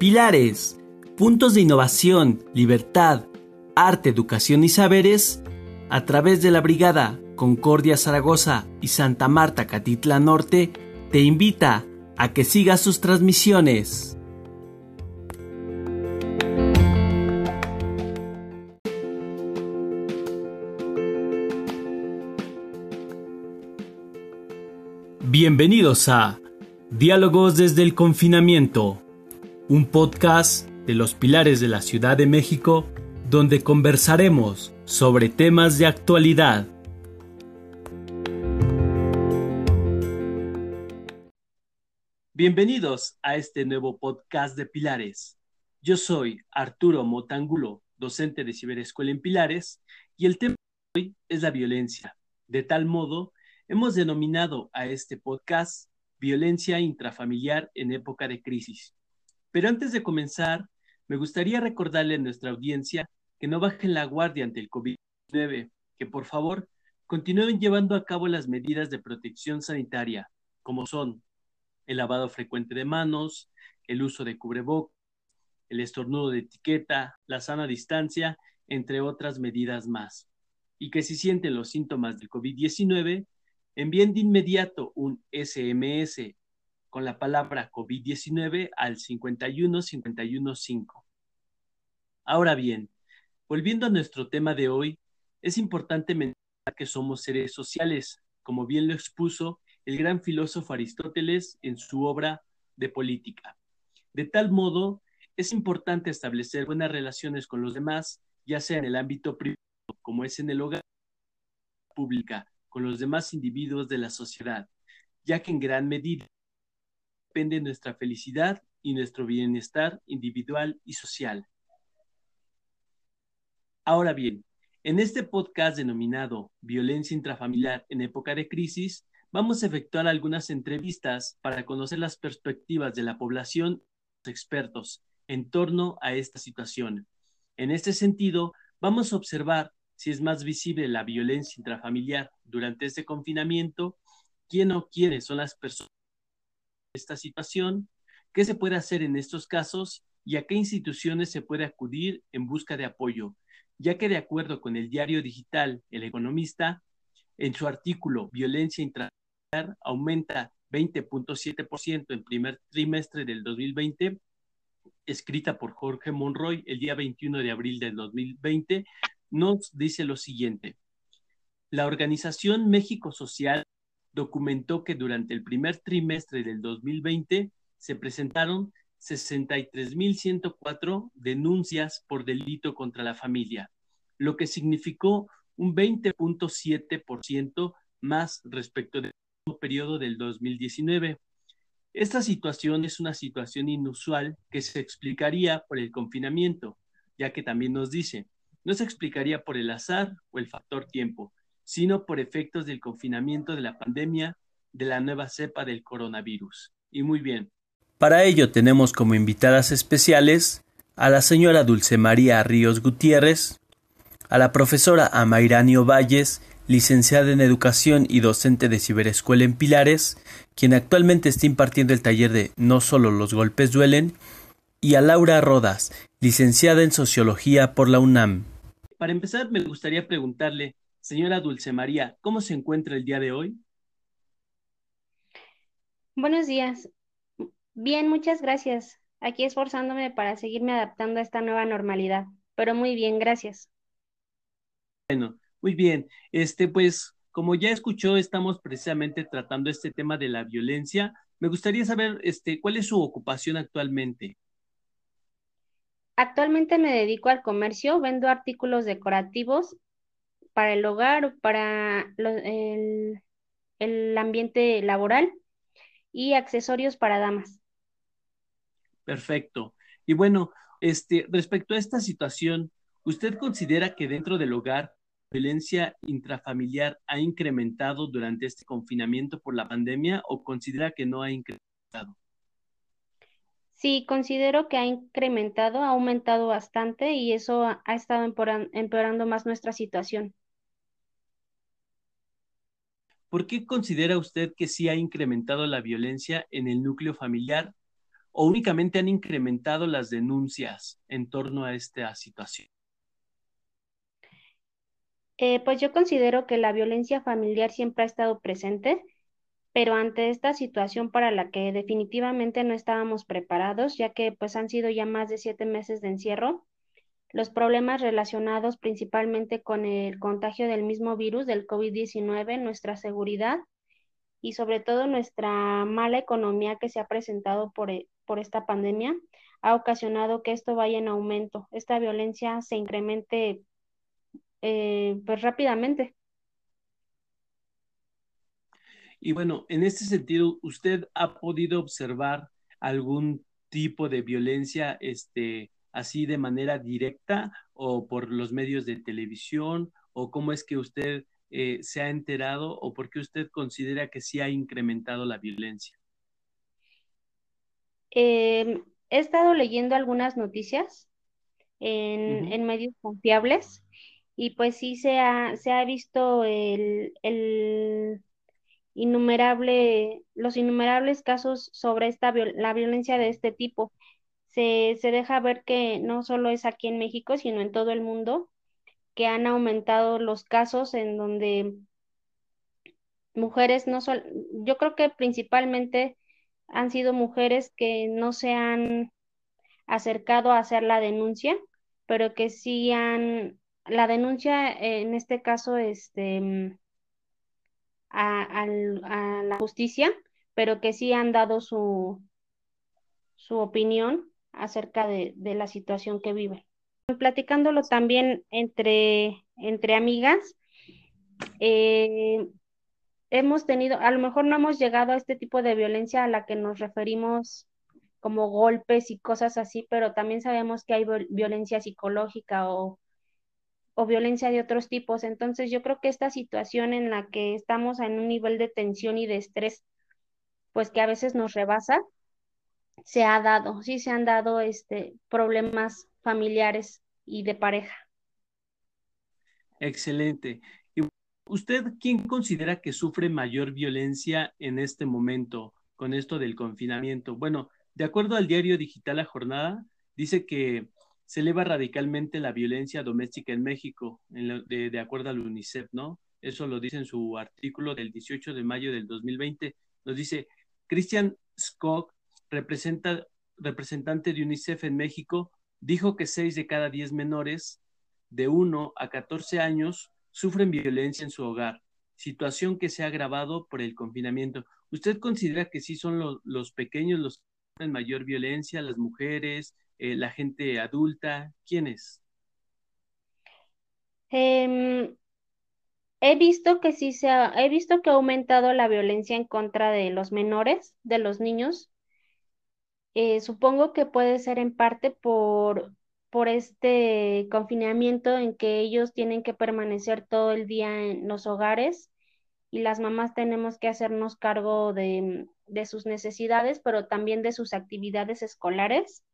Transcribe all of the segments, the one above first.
Pilares, puntos de innovación, libertad, arte, educación y saberes, a través de la Brigada Concordia Zaragoza y Santa Marta Catitla Norte, te invita a que sigas sus transmisiones. Bienvenidos a Diálogos desde el confinamiento, un podcast de los pilares de la Ciudad de México donde conversaremos sobre temas de actualidad. Bienvenidos a este nuevo podcast de Pilares. Yo soy Arturo Motangulo, docente de Ciberescuela en Pilares, y el tema de hoy es la violencia. De tal modo, hemos denominado a este podcast Violencia intrafamiliar en época de crisis. Pero antes de comenzar, me gustaría recordarle a nuestra audiencia que no bajen la guardia ante el COVID-19, que por favor continúen llevando a cabo las medidas de protección sanitaria, como son el lavado frecuente de manos, el uso de cubrebocas, el estornudo de etiqueta, la sana distancia, entre otras medidas más. Y que si sienten los síntomas del COVID-19, envíen de inmediato un SMS con la palabra COVID-19 al 51515. Ahora bien, volviendo a nuestro tema de hoy, es importante mencionar que somos seres sociales, como bien lo expuso el gran filósofo Aristóteles en su obra de política. De tal modo, es importante establecer buenas relaciones con los demás, ya sea en el ámbito privado como es en el hogar pública, con los demás individuos de la sociedad, ya que en gran medida depende nuestra felicidad y nuestro bienestar individual y social. Ahora bien, en este podcast denominado Violencia intrafamiliar en época de crisis, vamos a efectuar algunas entrevistas para conocer las perspectivas de la población y los expertos en torno a esta situación. En este sentido, vamos a observar si es más visible la violencia intrafamiliar durante este confinamiento, quién o quiénes son las personas esta situación, qué se puede hacer en estos casos y a qué instituciones se puede acudir en busca de apoyo, ya que de acuerdo con el diario digital El Economista, en su artículo Violencia intrafamiliar aumenta 20.7% en primer trimestre del 2020, escrita por Jorge Monroy el día 21 de abril del 2020, nos dice lo siguiente. La Organización México Social documentó que durante el primer trimestre del 2020 se presentaron 63.104 denuncias por delito contra la familia, lo que significó un 20.7% más respecto del periodo del 2019. Esta situación es una situación inusual que se explicaría por el confinamiento, ya que también nos dice, no se explicaría por el azar o el factor tiempo, sino por efectos del confinamiento de la pandemia de la nueva cepa del coronavirus. Y muy bien. Para ello tenemos como invitadas especiales a la señora Dulce María Ríos Gutiérrez, a la profesora Amairanio Valles, licenciada en Educación y docente de Ciberescuela en Pilares, quien actualmente está impartiendo el taller de No solo los golpes duelen, y a Laura Rodas, licenciada en Sociología por la UNAM. Para empezar, me gustaría preguntarle, señora Dulce María, ¿cómo se encuentra el día de hoy? Buenos días. Bien, muchas gracias. Aquí esforzándome para seguirme adaptando a esta nueva normalidad, pero muy bien, gracias. Bueno, muy bien. Este, pues, como ya escuchó, estamos precisamente tratando este tema de la violencia. Me gustaría saber, este, ¿cuál es su ocupación actualmente? Actualmente me dedico al comercio, vendo artículos decorativos para el hogar, para el, el ambiente laboral y accesorios para damas. Perfecto. Y bueno, este, respecto a esta situación, ¿usted considera que dentro del hogar la violencia intrafamiliar ha incrementado durante este confinamiento por la pandemia o considera que no ha incrementado? Sí, considero que ha incrementado, ha aumentado bastante y eso ha, estado empeorando más nuestra situación. ¿Por qué considera usted que sí ha incrementado la violencia en el núcleo familiar o únicamente han incrementado las denuncias en torno a esta situación? Eh, pues yo considero que la violencia familiar siempre ha estado presente, pero ante esta situación para la que definitivamente no estábamos preparados, ya que pues han sido ya más de siete meses de encierro, los problemas relacionados principalmente con el contagio del mismo virus, del COVID-19, nuestra seguridad y sobre todo nuestra mala economía que se ha presentado por, e, por esta pandemia, ha ocasionado que esto vaya en aumento, esta violencia se incremente eh, pues rápidamente. Y bueno, en este sentido, ¿usted ha podido observar algún tipo de violencia este, así de manera directa o por los medios de televisión? ¿O cómo es que usted eh, se ha enterado o por qué usted considera que sí ha incrementado la violencia? Em, he estado leyendo algunas noticias en, en medios confiables y pues sí se ha, se ha visto el, el innumerable, los innumerables casos sobre esta, la violencia de este tipo. Se, se deja ver que no solo es aquí en México, sino en todo el mundo, que han aumentado los casos en donde mujeres no son, yo creo que principalmente han sido mujeres que no se han acercado a hacer la denuncia, pero que sí han la denuncia en este caso este, mm, a, la justicia, pero que sí han dado su, su opinión acerca de, la situación que viven. Platicándolo también entre, entre amigas, eh, hemos tenido, a lo mejor no hemos llegado a este tipo de violencia a la que nos referimos como golpes y cosas así, pero también sabemos que hay violencia psicológica o o violencia de otros tipos. Entonces yo creo que esta situación en la que estamos en un nivel de tensión y de estrés, pues que a veces nos rebasa, se ha dado, sí se han dado este, problemas familiares y de pareja. Excelente. ¿Y usted quién considera que sufre mayor violencia en este momento con esto del confinamiento? Bueno, de acuerdo al diario digital La Jornada, dice que se eleva radicalmente la violencia doméstica en México, de, acuerdo al UNICEF, ¿no? Eso lo dice en su artículo del 18 de mayo del 2020. Nos dice, Christian Skog, representante de UNICEF en México, dijo que 6 de cada 10 menores de 1 a 14 años sufren violencia en su hogar, situación que se ha agravado por el confinamiento. ¿Usted considera que sí son los, pequeños los que sufren mayor violencia, las mujeres, eh, la gente adulta? ¿Quiénes? Em, he visto que sí se ha, he visto que ha aumentado la violencia en contra de los menores, de los niños. Eh, supongo que puede ser en parte por, por este confinamiento en que ellos tienen que permanecer todo el día en los hogares y las mamás tenemos que hacernos cargo de, de sus necesidades, pero también de sus actividades escolares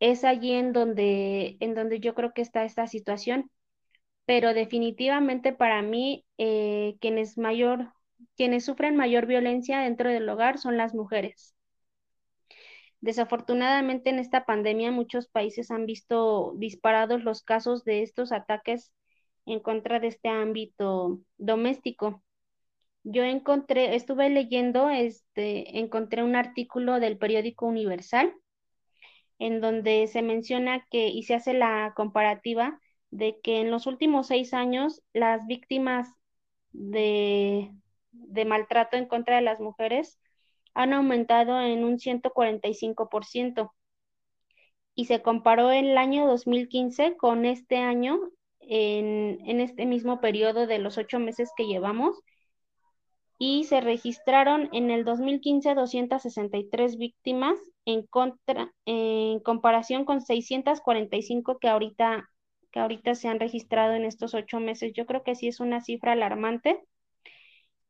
es allí en donde, en donde yo creo que está esta situación. Pero definitivamente para mí, eh, quienes, mayor, quienes sufren mayor violencia dentro del hogar son las mujeres. Desafortunadamente en esta pandemia muchos países han visto disparados los casos de estos ataques en contra de este ámbito doméstico. Yo encontré, estuve leyendo, este, encontré un artículo del periódico Universal en donde se menciona que y se hace la comparativa de que en los últimos seis años las víctimas de, de maltrato en contra de las mujeres han aumentado en un 145% y se comparó el año 2015 con este año en, en, este mismo periodo de los ocho meses que llevamos y se registraron en el 2015 263 víctimas en, contra, en comparación con 645 que ahorita, que ahorita se han registrado en estos ocho meses. Yo creo que sí es una cifra alarmante.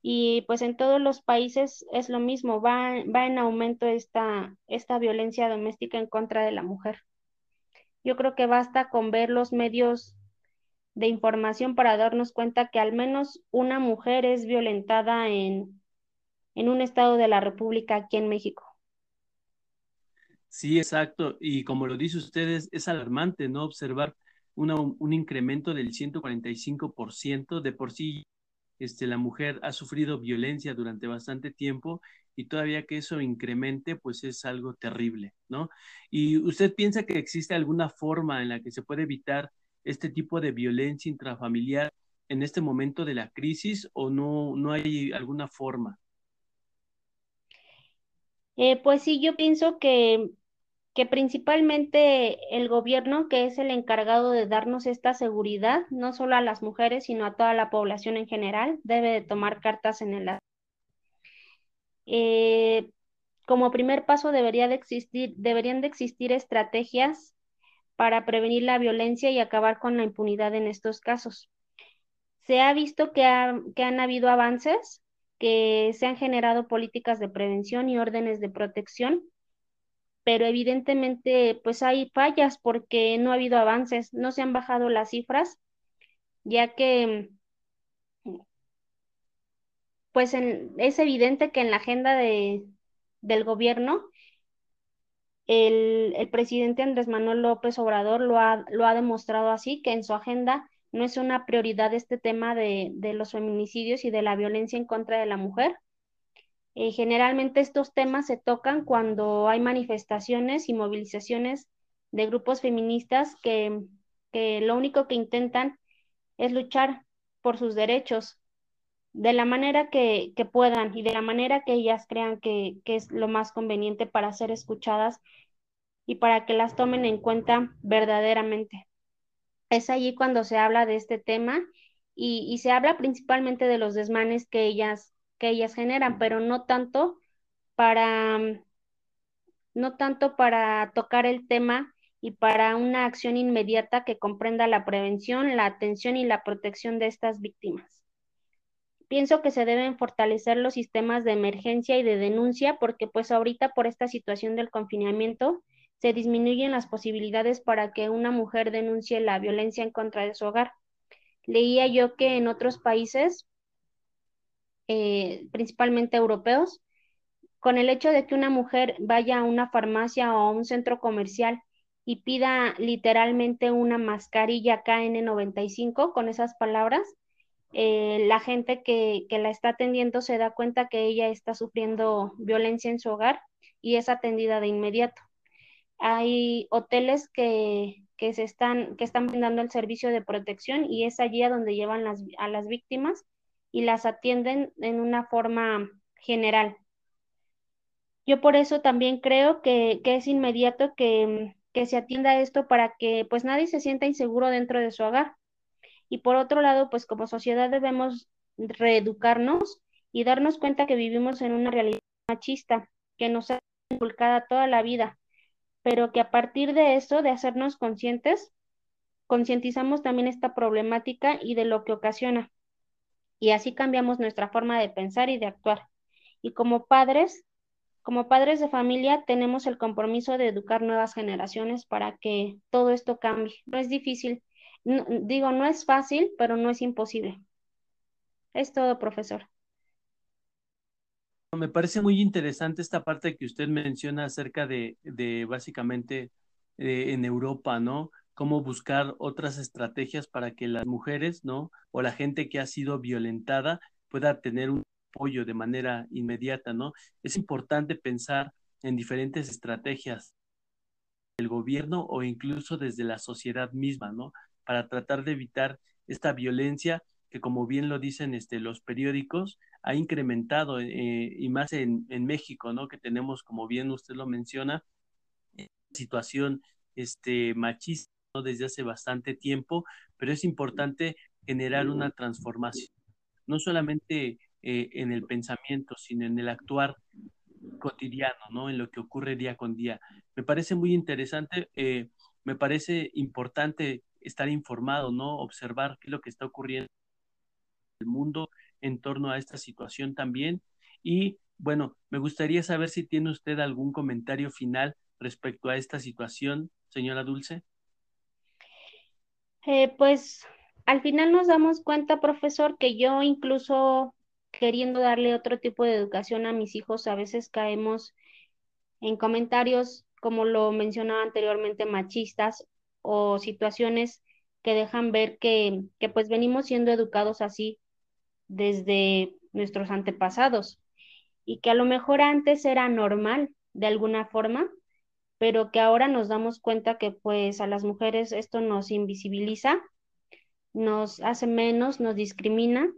Y pues en todos los países es lo mismo, va, va en aumento esta, esta violencia doméstica en contra de la mujer. Yo creo que basta con ver los medios de información para darnos cuenta que al menos una mujer es violentada en, en un estado de la República aquí en México. Sí, exacto. Y como lo dice usted, es, alarmante, ¿no? Observar un incremento del 145%. De por sí, este, la mujer ha sufrido violencia durante bastante tiempo y todavía que eso incremente, pues es algo terrible, ¿no? ¿Y usted piensa que existe alguna forma en la que se puede evitar este tipo de violencia intrafamiliar en este momento de la crisis o no, no hay alguna forma? Eh, pues sí, yo pienso que, que principalmente el gobierno, que es el encargado de darnos esta seguridad, no solo a las mujeres, sino a toda la población en general, debe de tomar cartas en el eh, como primer paso debería de existir, deberían de existir estrategias para prevenir la violencia y acabar con la impunidad en estos casos. Se ha visto que, que han habido avances, que se han generado políticas de prevención y órdenes de protección, pero evidentemente pues hay fallas porque no ha habido avances, no se han bajado las cifras, ya que pues es evidente que en la agenda de, del gobierno, el, presidente Andrés Manuel López Obrador lo ha, lo ha demostrado así, que en su agenda no es una prioridad este tema de, los feminicidios y de la violencia en contra de la mujer. Eh, generalmente estos temas se tocan cuando hay manifestaciones y movilizaciones de grupos feministas que, que lo único que intentan es luchar por sus derechos, de la manera que, puedan y de la manera que ellas crean que, es lo más conveniente para ser escuchadas y para que las tomen en cuenta verdaderamente. Es allí cuando se habla de este tema y, se habla principalmente de los desmanes que ellas, que ellas generan, pero no tanto para no tanto para tocar el tema y para una acción inmediata que comprenda la prevención, la atención y la protección de estas víctimas. Pienso que se deben fortalecer los sistemas de emergencia y de denuncia porque pues ahorita por esta situación del confinamiento se disminuyen las posibilidades para que una mujer denuncie la violencia en contra de su hogar. Leía yo que en otros países, eh, principalmente europeos, con el hecho de que una mujer vaya a una farmacia o a un centro comercial y pida literalmente una mascarilla KN95 con esas palabras, eh, la gente que, la está atendiendo se da cuenta que ella está sufriendo violencia en su hogar y es atendida de inmediato. Hay hoteles que, se están, que están brindando el servicio de protección y es allí a donde llevan a las víctimas y las atienden en una forma general. Yo por eso también creo que, es inmediato que, que se atienda esto para que pues nadie se sienta inseguro dentro de su hogar y por otro lado, pues como sociedad debemos reeducarnos y darnos cuenta que vivimos en una realidad machista que nos ha inculcada toda la vida, pero que a partir de eso, de hacernos conscientes, concientizamos también esta problemática y de lo que ocasiona. Y así cambiamos nuestra forma de pensar y de actuar. Y como padres, como padres de familia, tenemos el compromiso de educar nuevas generaciones para que todo esto cambie. No es difícil, digo, no es fácil, pero no es imposible. Es todo, profesor. Me parece muy interesante esta parte que usted menciona acerca de, de básicamente eh, en Europa, ¿no? Cómo buscar otras estrategias para que las mujeres, ¿no? O la gente que ha sido violentada pueda tener un apoyo de manera inmediata, ¿no? Es importante pensar en diferentes estrategias del gobierno o incluso desde la sociedad misma, ¿no? para tratar de evitar esta violencia que como bien lo dicen este, los periódicos, ha incrementado eh, y más en, en, México, ¿no? Que tenemos, como bien usted lo menciona, situación este, machista desde hace bastante tiempo, pero es importante generar una transformación, no solamente eh, en el pensamiento, sino en el actuar cotidiano, ¿no? En lo que ocurre día con día. Me parece muy interesante, eh, me parece importante estar informado, ¿no? Observar qué es lo que está ocurriendo en el mundo en torno a esta situación también. Y bueno, me gustaría saber si tiene usted algún comentario final respecto a esta situación, señora Dulce. Eh, pues al final nos damos cuenta, profesor, que yo incluso queriendo darle otro tipo de educación a mis hijos, a veces caemos en comentarios como lo mencionaba anteriormente, machistas o situaciones que dejan ver que, que pues venimos siendo educados así desde nuestros antepasados y que a lo mejor antes era normal de alguna forma, pero que ahora nos damos cuenta que pues a las mujeres esto nos invisibiliza, nos hace menos, nos discrimina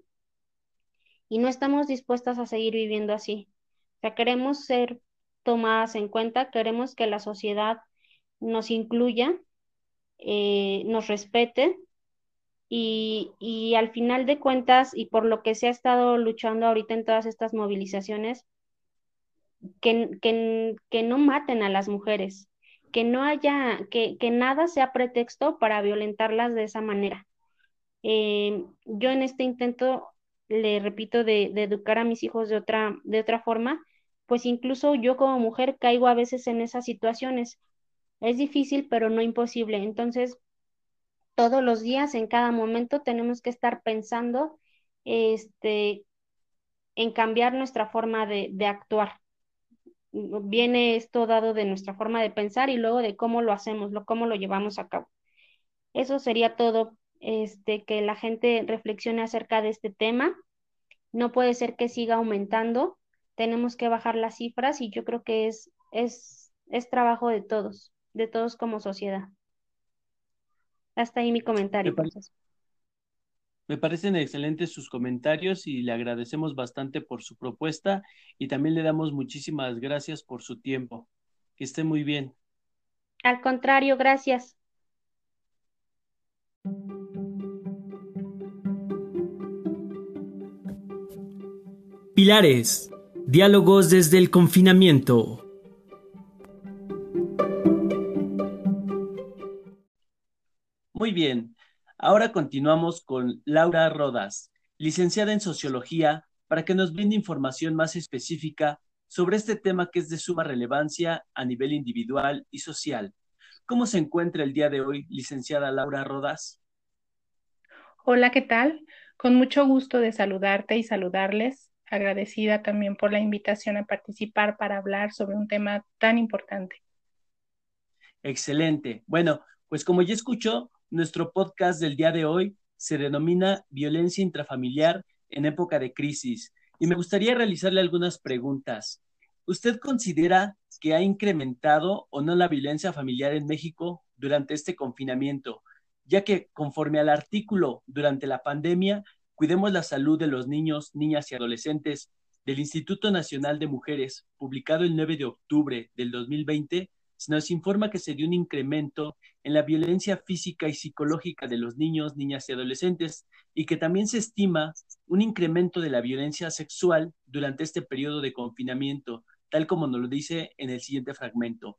y no estamos dispuestas a seguir viviendo así. O sea, queremos ser tomadas en cuenta, queremos que la sociedad nos incluya, eh, nos respete y, y, al final de cuentas, y por lo que se ha estado luchando ahorita en todas estas movilizaciones, que, que, que no maten a las mujeres, que no haya, que, que, nada sea pretexto para violentarlas de esa manera. Eh, yo en este intento, le repito, de, de, educar a mis hijos de otra, de otra forma, pues incluso yo como mujer caigo a veces en esas situaciones. Es difícil, pero no imposible. Entonces, todos los días, en cada momento, tenemos que estar pensando este, en cambiar nuestra forma de, de actuar. Viene esto dado de nuestra forma de pensar y luego de cómo lo hacemos, lo, cómo lo llevamos a cabo. Eso sería todo, este, que la gente reflexione acerca de este tema. No puede ser que siga aumentando, tenemos que bajar las cifras y yo creo que es, es, es trabajo de todos, de todos como sociedad. Hasta ahí mi comentario. Me, me, parecen excelentes sus comentarios y le agradecemos bastante por su propuesta y también le damos muchísimas gracias por su tiempo. Que esté muy bien. Al contrario, gracias. Pilares, diálogos desde el confinamiento. Muy bien, ahora continuamos con Laura Rodas, licenciada en Sociología, para que nos brinde información más específica sobre este tema que es de suma relevancia a nivel individual y social. ¿Cómo se encuentra el día de hoy, licenciada Laura Rodas? Hola, ¿qué tal? Con mucho gusto de saludarte y saludarles. Agradecida también por la invitación a participar para hablar sobre un tema tan importante. Excelente. Bueno, pues como ya escuchó, nuestro podcast del día de hoy se denomina Violencia intrafamiliar en época de crisis y me gustaría realizarle algunas preguntas. ¿Usted considera que ha incrementado o no la violencia familiar en México durante este confinamiento? Ya que conforme al artículo durante la pandemia, cuidemos la salud de los niños, niñas y adolescentes del Instituto Nacional de Mujeres, publicado el 9 de octubre del 2020, se nos informa que se dio un incremento en la violencia física y psicológica de los niños, niñas y adolescentes y que también se estima un incremento de la violencia sexual durante este periodo de confinamiento, tal como nos lo dice en el siguiente fragmento.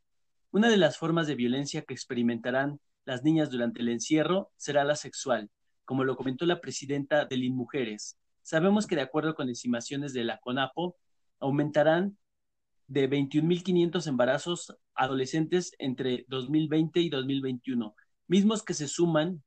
Una de las formas de violencia que experimentarán las niñas durante el encierro será la sexual, como lo comentó la presidenta del INMujeres. Sabemos que de acuerdo con estimaciones de la CONAPO, aumentarán de 21.500 embarazos adolescentes entre 2020 y 2021, mismos que se suman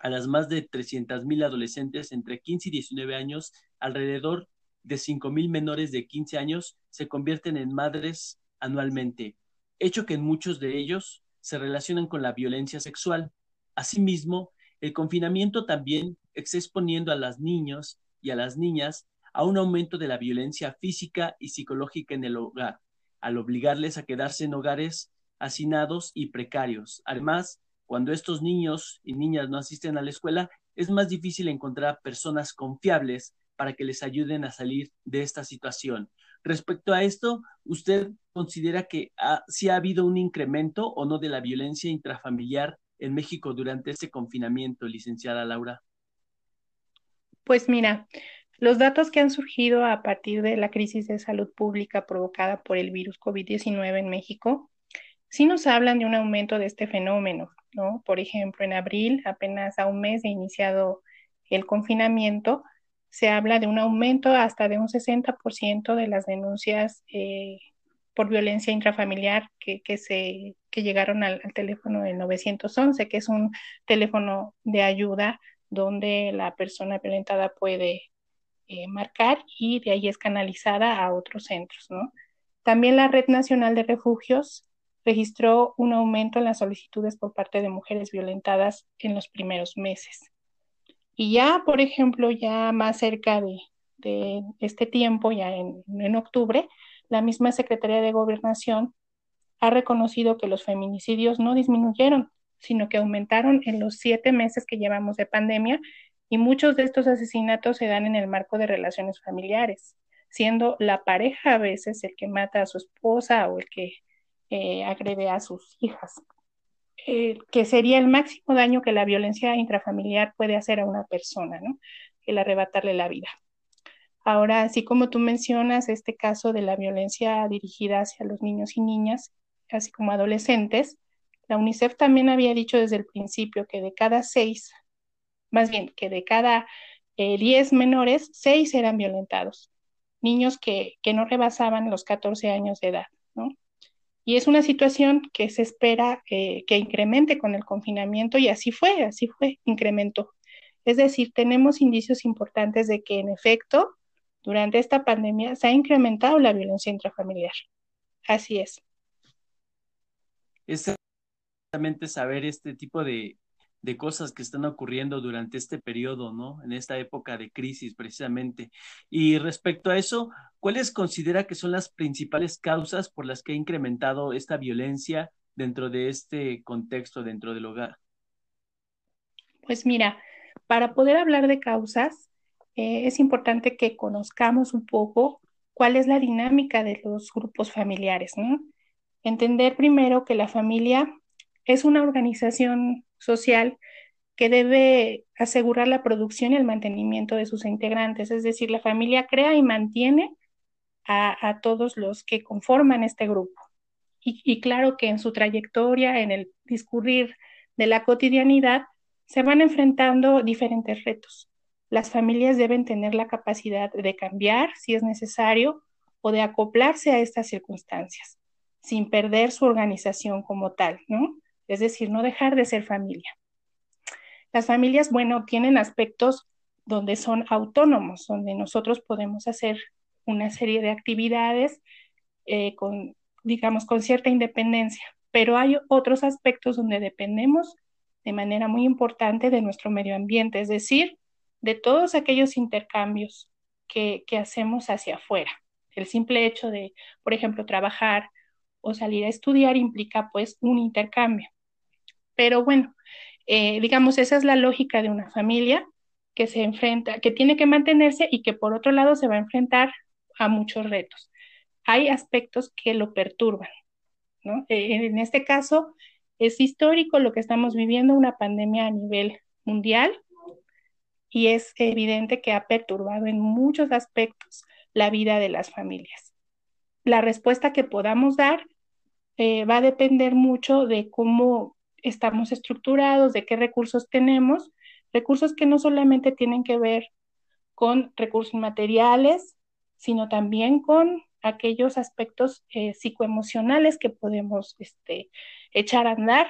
a las más de 300.000 adolescentes entre 15 y 19 años, alrededor de 5.000 menores de 15 años se convierten en madres anualmente, hecho que en muchos de ellos se relacionan con la violencia sexual. Asimismo, el confinamiento también está exponiendo a las niños y a las niñas a un aumento de la violencia física y psicológica en el hogar, al obligarles a quedarse en hogares hacinados y precarios. Además, cuando estos niños y niñas no asisten a la escuela, es más difícil encontrar personas confiables para que les ayuden a salir de esta situación. Respecto a esto, ¿usted considera que ha, si ha habido un incremento o no de la violencia intrafamiliar en México durante este confinamiento, licenciada Laura? Pues mira, los datos que han surgido a partir de la crisis de salud pública provocada por el virus COVID-19 en México sí nos hablan de un aumento de este fenómeno, ¿no? Por ejemplo, en abril, apenas a un mes de iniciado el confinamiento, se habla de un aumento hasta de un 60% de las denuncias eh, por violencia intrafamiliar que, se, que llegaron al, al teléfono del 911, que es un teléfono de ayuda donde la persona violentada puede eh, marcar y de ahí es canalizada a otros centros, ¿no? También la Red Nacional de Refugios registró un aumento en las solicitudes por parte de mujeres violentadas en los primeros meses. Y ya, por ejemplo, ya más cerca de, este tiempo, ya en, en octubre, la misma Secretaría de Gobernación ha reconocido que los feminicidios no disminuyeron, sino que aumentaron en los siete meses que llevamos de pandemia y muchos de estos asesinatos se dan en el marco de relaciones familiares, siendo la pareja a veces el que mata a su esposa o el que eh, agrede a sus hijas, eh, que sería el máximo daño que la violencia intrafamiliar puede hacer a una persona, ¿no? El arrebatarle la vida. Ahora, así como tú mencionas este caso de la violencia dirigida hacia los niños y niñas, así como adolescentes, la UNICEF también había dicho desde el principio que de cada seis, más bien que de cada eh, diez menores, seis eran violentados, niños que, que no rebasaban los 14 años de edad, ¿no? Y es una situación que se espera eh, que incremente con el confinamiento y así fue, así fue, incrementó. Es decir, tenemos indicios importantes de que en efecto, durante esta pandemia se ha incrementado la violencia intrafamiliar. Así es. Es exactamente saber este tipo de, de cosas que están ocurriendo durante este periodo, ¿no? En esta época de crisis, precisamente. Y respecto a eso, ¿cuáles considera que son las principales causas por las que ha incrementado esta violencia dentro de este contexto, dentro del hogar? Pues mira, para poder hablar de causas, eh, es importante que conozcamos un poco cuál es la dinámica de los grupos familiares, ¿no? Entender primero que la familia es una organización social que debe asegurar la producción y el mantenimiento de sus integrantes, es decir, la familia crea y mantiene a, todos los que conforman este grupo. Y, claro que en su trayectoria, en el discurrir de la cotidianidad, se van enfrentando diferentes retos. Las familias deben tener la capacidad de cambiar si es necesario o de acoplarse a estas circunstancias, sin perder su organización como tal, ¿no? Es decir, no dejar de ser familia. Las familias, bueno, tienen aspectos donde son autónomos, donde nosotros podemos hacer una serie de actividades eh, con, digamos, con cierta independencia, pero hay otros aspectos donde dependemos de manera muy importante de nuestro medio ambiente, es decir, de todos aquellos intercambios que, que hacemos hacia afuera. El simple hecho de, por ejemplo, trabajar o salir a estudiar implica pues un intercambio. Pero bueno, eh, digamos, esa es la lógica de una familia que se enfrenta, que tiene que mantenerse y que por otro lado se va a enfrentar a muchos retos. Hay aspectos que lo perturban, ¿no? Eh, en este caso, es histórico lo que estamos viviendo, una pandemia a nivel mundial, y es evidente que ha perturbado en muchos aspectos la vida de las familias. La respuesta que podamos dar eh, va a depender mucho de cómo estamos estructurados, de qué recursos tenemos, recursos que no solamente tienen que ver con recursos materiales, sino también con aquellos aspectos eh, psicoemocionales que podemos este, echar a andar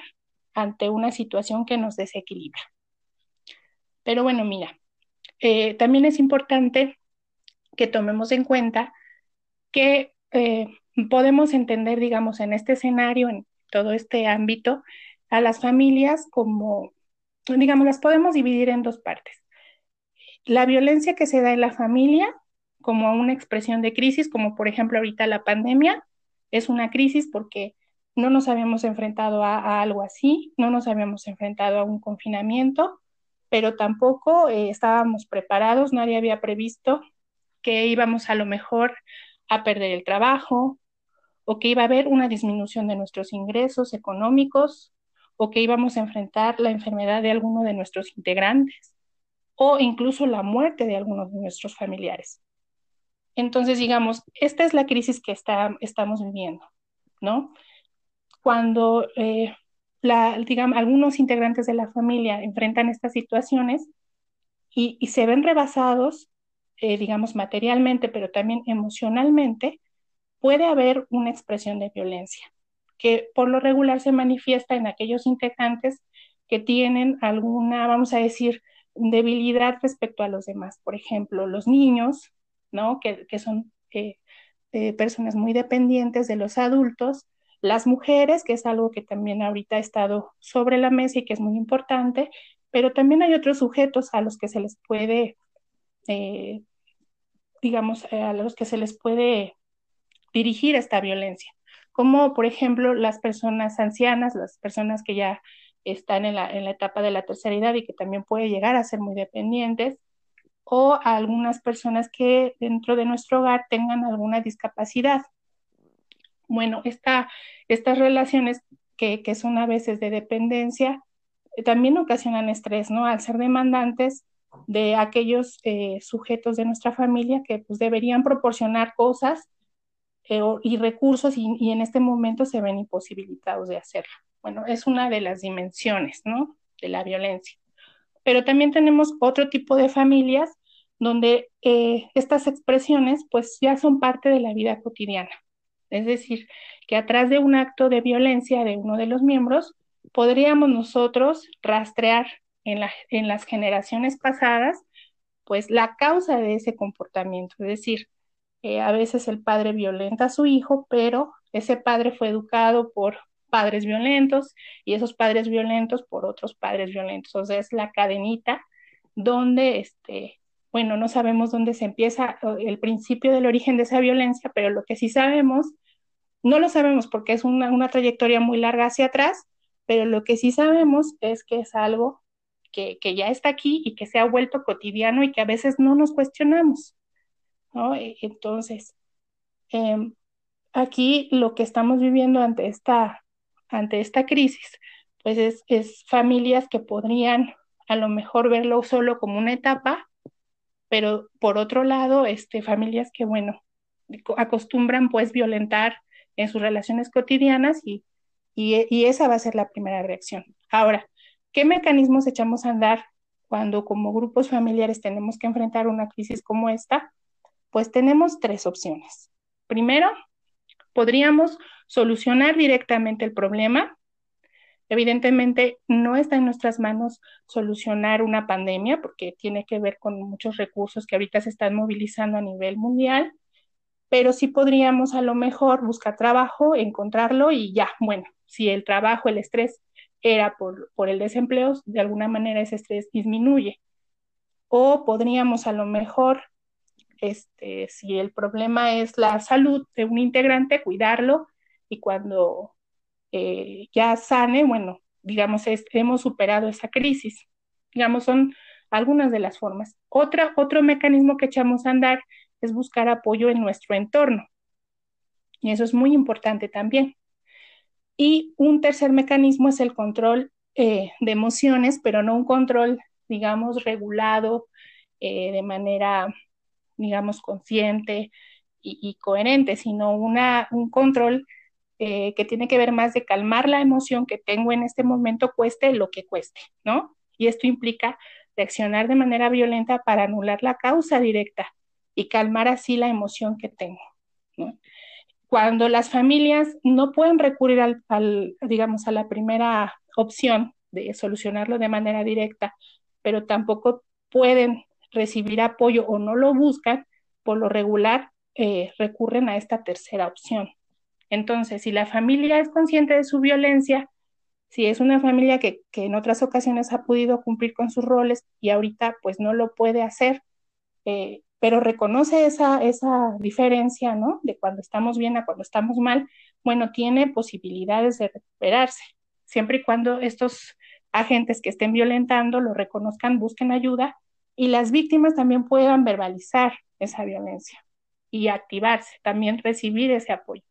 ante una situación que nos desequilibra. Pero bueno, mira, eh, también es importante que tomemos en cuenta que eh, podemos entender, digamos, en este escenario, en todo este ámbito, a las familias como, digamos, las podemos dividir en dos partes. La violencia que se da en la familia como una expresión de crisis, como por ejemplo ahorita la pandemia, es una crisis porque no nos habíamos enfrentado a, algo así, no nos habíamos enfrentado a un confinamiento, pero tampoco eh, estábamos preparados, nadie había previsto que íbamos a lo mejor a perder el trabajo o que iba a haber una disminución de nuestros ingresos económicos o que íbamos a enfrentar la enfermedad de alguno de nuestros integrantes o incluso la muerte de alguno de nuestros familiares. Entonces, digamos, esta es la crisis que está, estamos viviendo, ¿no? Cuando eh, la, digamos, algunos integrantes de la familia enfrentan estas situaciones y, se ven rebasados, eh, digamos, materialmente, pero también emocionalmente, puede haber una expresión de violencia que por lo regular se manifiesta en aquellos integrantes que tienen alguna, vamos a decir, debilidad respecto a los demás. Por ejemplo, los niños, ¿no? Que, son eh, eh, personas muy dependientes de los adultos, las mujeres, que es algo que también ahorita ha estado sobre la mesa y que es muy importante, pero también hay otros sujetos a los que se les puede, eh, digamos, a los que se les puede dirigir esta violencia, como por ejemplo las personas ancianas, las personas que ya están en la, en la etapa de la tercera edad y que también puede llegar a ser muy dependientes, o algunas personas que dentro de nuestro hogar tengan alguna discapacidad. Bueno, esta, estas relaciones que, que son a veces de dependencia eh, también ocasionan estrés, ¿no? Al ser demandantes de aquellos eh, sujetos de nuestra familia que pues deberían proporcionar cosas eh, y recursos y, en este momento se ven imposibilitados de hacerlo. Bueno, es una de las dimensiones, ¿no? De la violencia. Pero también tenemos otro tipo de familias donde eh, estas expresiones pues ya son parte de la vida cotidiana. Es decir, que atrás de un acto de violencia de uno de los miembros, podríamos nosotros rastrear en, la, en las generaciones pasadas pues la causa de ese comportamiento. Es decir, eh, a veces el padre violenta a su hijo, pero ese padre fue educado por padres violentos y esos padres violentos por otros padres violentos. O sea, es la cadenita donde este, bueno, no sabemos dónde se empieza el principio del origen de esa violencia, pero lo que sí sabemos, no lo sabemos porque es una, una trayectoria muy larga hacia atrás, pero lo que sí sabemos es que es algo que, que, ya está aquí y que se ha vuelto cotidiano y que a veces no nos cuestionamos. ¿No? E, entonces, eh, aquí lo que estamos viviendo ante esta, ante esta crisis, pues es, es familias que podrían a lo mejor verlo solo como una etapa pero por otro lado, este, familias que, bueno, acostumbran pues violentar en sus relaciones cotidianas y, y, y, esa va a ser la primera reacción. Ahora, ¿qué mecanismos echamos a andar cuando como grupos familiares tenemos que enfrentar una crisis como esta? Pues tenemos tres opciones. Primero, podríamos solucionar directamente el problema Evidentemente, no está en nuestras manos solucionar una pandemia porque tiene que ver con muchos recursos que ahorita se están movilizando a nivel mundial, pero sí podríamos a lo mejor buscar trabajo, encontrarlo y ya, bueno, si el trabajo, el estrés era por, por el desempleo, de alguna manera ese estrés disminuye. O podríamos a lo mejor, este, si el problema es la salud de un integrante, cuidarlo y cuando eh, ya sane, bueno, digamos, hemos superado esa crisis. Digamos, son algunas de las formas. Otro mecanismo que echamos a andar es buscar apoyo en nuestro entorno. Y eso es muy importante también. Y un tercer mecanismo es el control eh, de emociones, pero no un control, digamos, regulado eh, de manera, digamos, consciente y, coherente, sino una, un control eh, que tiene que ver más de calmar la emoción que tengo en este momento, cueste lo que cueste, ¿no? Y esto implica reaccionar de manera violenta para anular la causa directa y calmar así la emoción que tengo. Cuando las familias no pueden recurrir al, al, digamos, a la primera opción de solucionarlo de manera directa, pero tampoco pueden recibir apoyo o no lo buscan, por lo regular eh, recurren a esta tercera opción, entonces, si la familia es consciente de su violencia, si es una familia que, que, en otras ocasiones ha podido cumplir con sus roles y ahorita pues no lo puede hacer, eh, pero reconoce esa, esa diferencia, ¿no? De cuando estamos bien a cuando estamos mal, bueno, tiene posibilidades de recuperarse, siempre y cuando estos agentes que estén violentando lo reconozcan, busquen ayuda y las víctimas también puedan verbalizar esa violencia y activarse, también recibir ese apoyo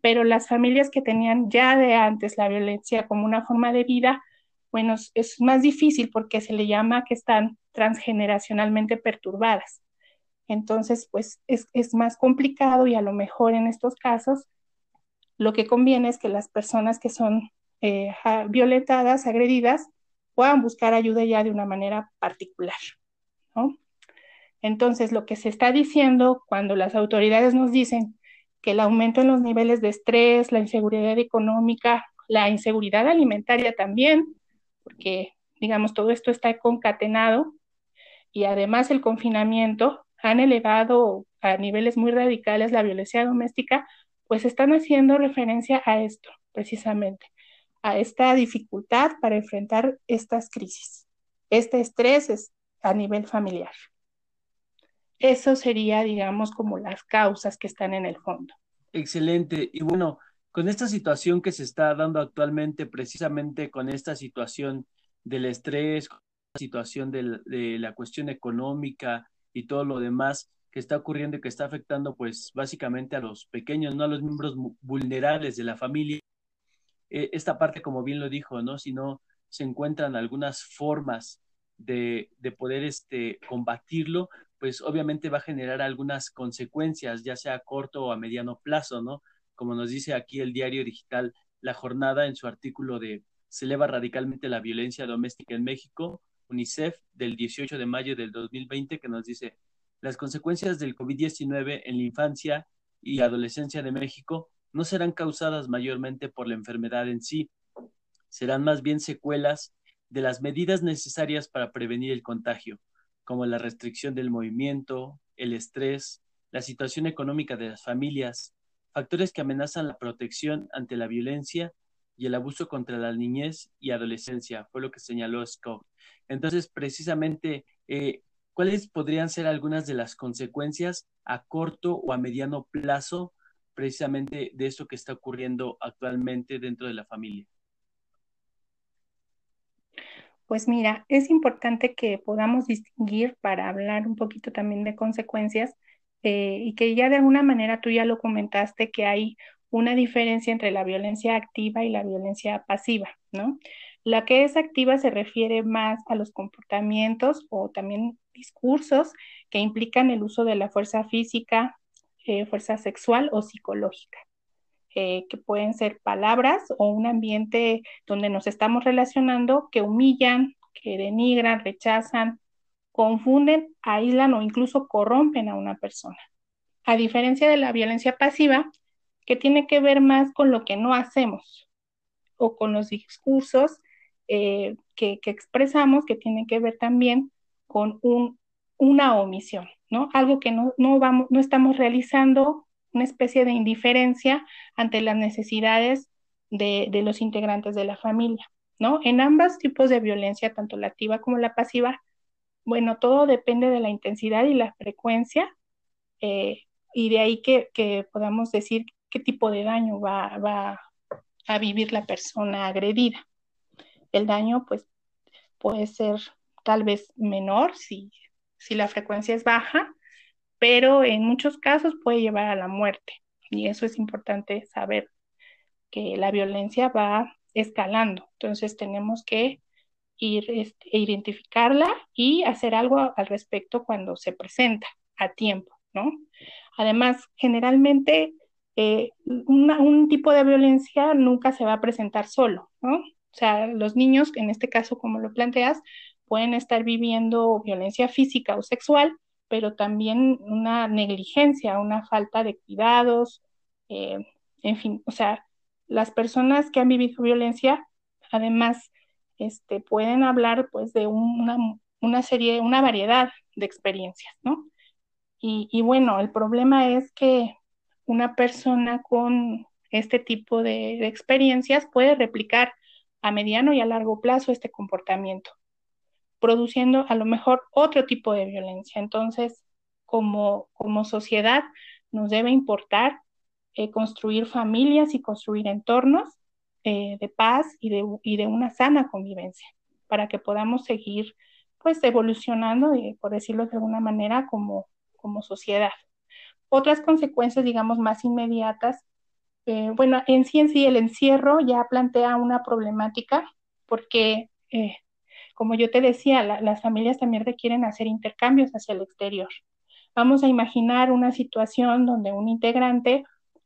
pero las familias que tenían ya de antes la violencia como una forma de vida, bueno, es más difícil porque se le llama que están transgeneracionalmente perturbadas. Entonces, pues es, es más complicado y a lo mejor en estos casos lo que conviene es que las personas que son eh, violentadas, agredidas, puedan buscar ayuda ya de una manera particular. Entonces, lo que se está diciendo cuando las autoridades nos dicen que el aumento en los niveles de estrés, la inseguridad económica, la inseguridad alimentaria también, porque digamos todo esto está concatenado y además el confinamiento han elevado a niveles muy radicales la violencia doméstica, pues están haciendo referencia a esto, precisamente, a esta dificultad para enfrentar estas crisis. Este estrés es a nivel familiar. Eso sería, digamos, como las causas que están en el fondo. Excelente. Y bueno, con esta situación que se está dando actualmente, precisamente con esta situación del estrés, con la situación de la cuestión económica y todo lo demás que está ocurriendo y que está afectando, pues, básicamente a los pequeños, no a los miembros vulnerables de la familia. Eh, esta parte, como bien lo dijo, ¿no? Si no se encuentran algunas formas de, de poder este, combatirlo, pues obviamente va a generar algunas consecuencias, ya sea a corto o a mediano plazo, ¿no? Como nos dice aquí el diario digital La Jornada en su artículo de Se eleva radicalmente la violencia doméstica en México, UNICEF, del 18 de mayo del 2020, que nos dice, las consecuencias del COVID-19 en la infancia y adolescencia de México no serán causadas mayormente por la enfermedad en sí, serán más bien secuelas de las medidas necesarias para prevenir el contagio, como la restricción del movimiento, el estrés, la situación económica de las familias, factores que amenazan la protección ante la violencia y el abuso contra la niñez y adolescencia, fue lo que señaló Scott. Entonces, precisamente, eh, ¿cuáles podrían ser algunas de las consecuencias a corto o a mediano plazo precisamente de esto que está ocurriendo actualmente dentro de la familia? Pues mira, es importante que podamos distinguir para hablar un poquito también de consecuencias eh, y que ya de alguna manera tú ya lo comentaste que hay una diferencia entre la violencia activa y la violencia pasiva, ¿no? La que es activa se refiere más a los comportamientos o también discursos que implican el uso de la fuerza física, eh, fuerza sexual o psicológica, eh, que pueden ser palabras o un ambiente donde nos estamos relacionando que humillan, que denigran, rechazan, confunden, aíslan o incluso corrompen a una persona. A diferencia de la violencia pasiva, que tiene que ver más con lo que no hacemos o con los discursos eh, que, expresamos que tienen que ver también con un, una omisión, ¿no? Algo que no, no, vamos, no estamos realizando, una especie de indiferencia ante las necesidades de, de los integrantes de la familia, ¿no? En ambos tipos de violencia, tanto la activa como la pasiva, bueno, todo depende de la intensidad y la frecuencia, eh, y de ahí que, que, podamos decir qué tipo de daño va, va a vivir la persona agredida el daño pues puede ser tal vez menor si, si la frecuencia es baja, pero en muchos casos puede llevar a la muerte. Y eso es importante saber, que la violencia va escalando. Entonces tenemos que ir, este, identificarla y hacer algo al respecto cuando se presenta a tiempo, ¿no? Además, generalmente eh, un tipo de violencia nunca se va a presentar solo, ¿no? O sea, los niños, en este caso, como lo planteas, pueden estar viviendo violencia física o sexual, pero también una negligencia, una falta de cuidados, eh, en fin, o sea, las personas que han vivido violencia, además, este, pueden hablar pues de una, una serie, una variedad de experiencias, ¿no? Y, y, bueno, el problema es que una persona con este tipo de, de experiencias puede replicar a mediano y a largo plazo este comportamiento, produciendo a lo mejor otro tipo de violencia. Entonces, como, como sociedad, nos debe importar eh, construir familias y construir entornos eh, de paz y de, y de, una sana convivencia para que podamos seguir pues evolucionando, y, por decirlo de alguna manera, como, como sociedad. Otras consecuencias, digamos, más inmediatas eh, bueno, en sí en sí el encierro ya plantea una problemática porque, eh, como yo te decía, las familias también requieren hacer intercambios hacia el exterior. Vamos a imaginar una situación donde un integrante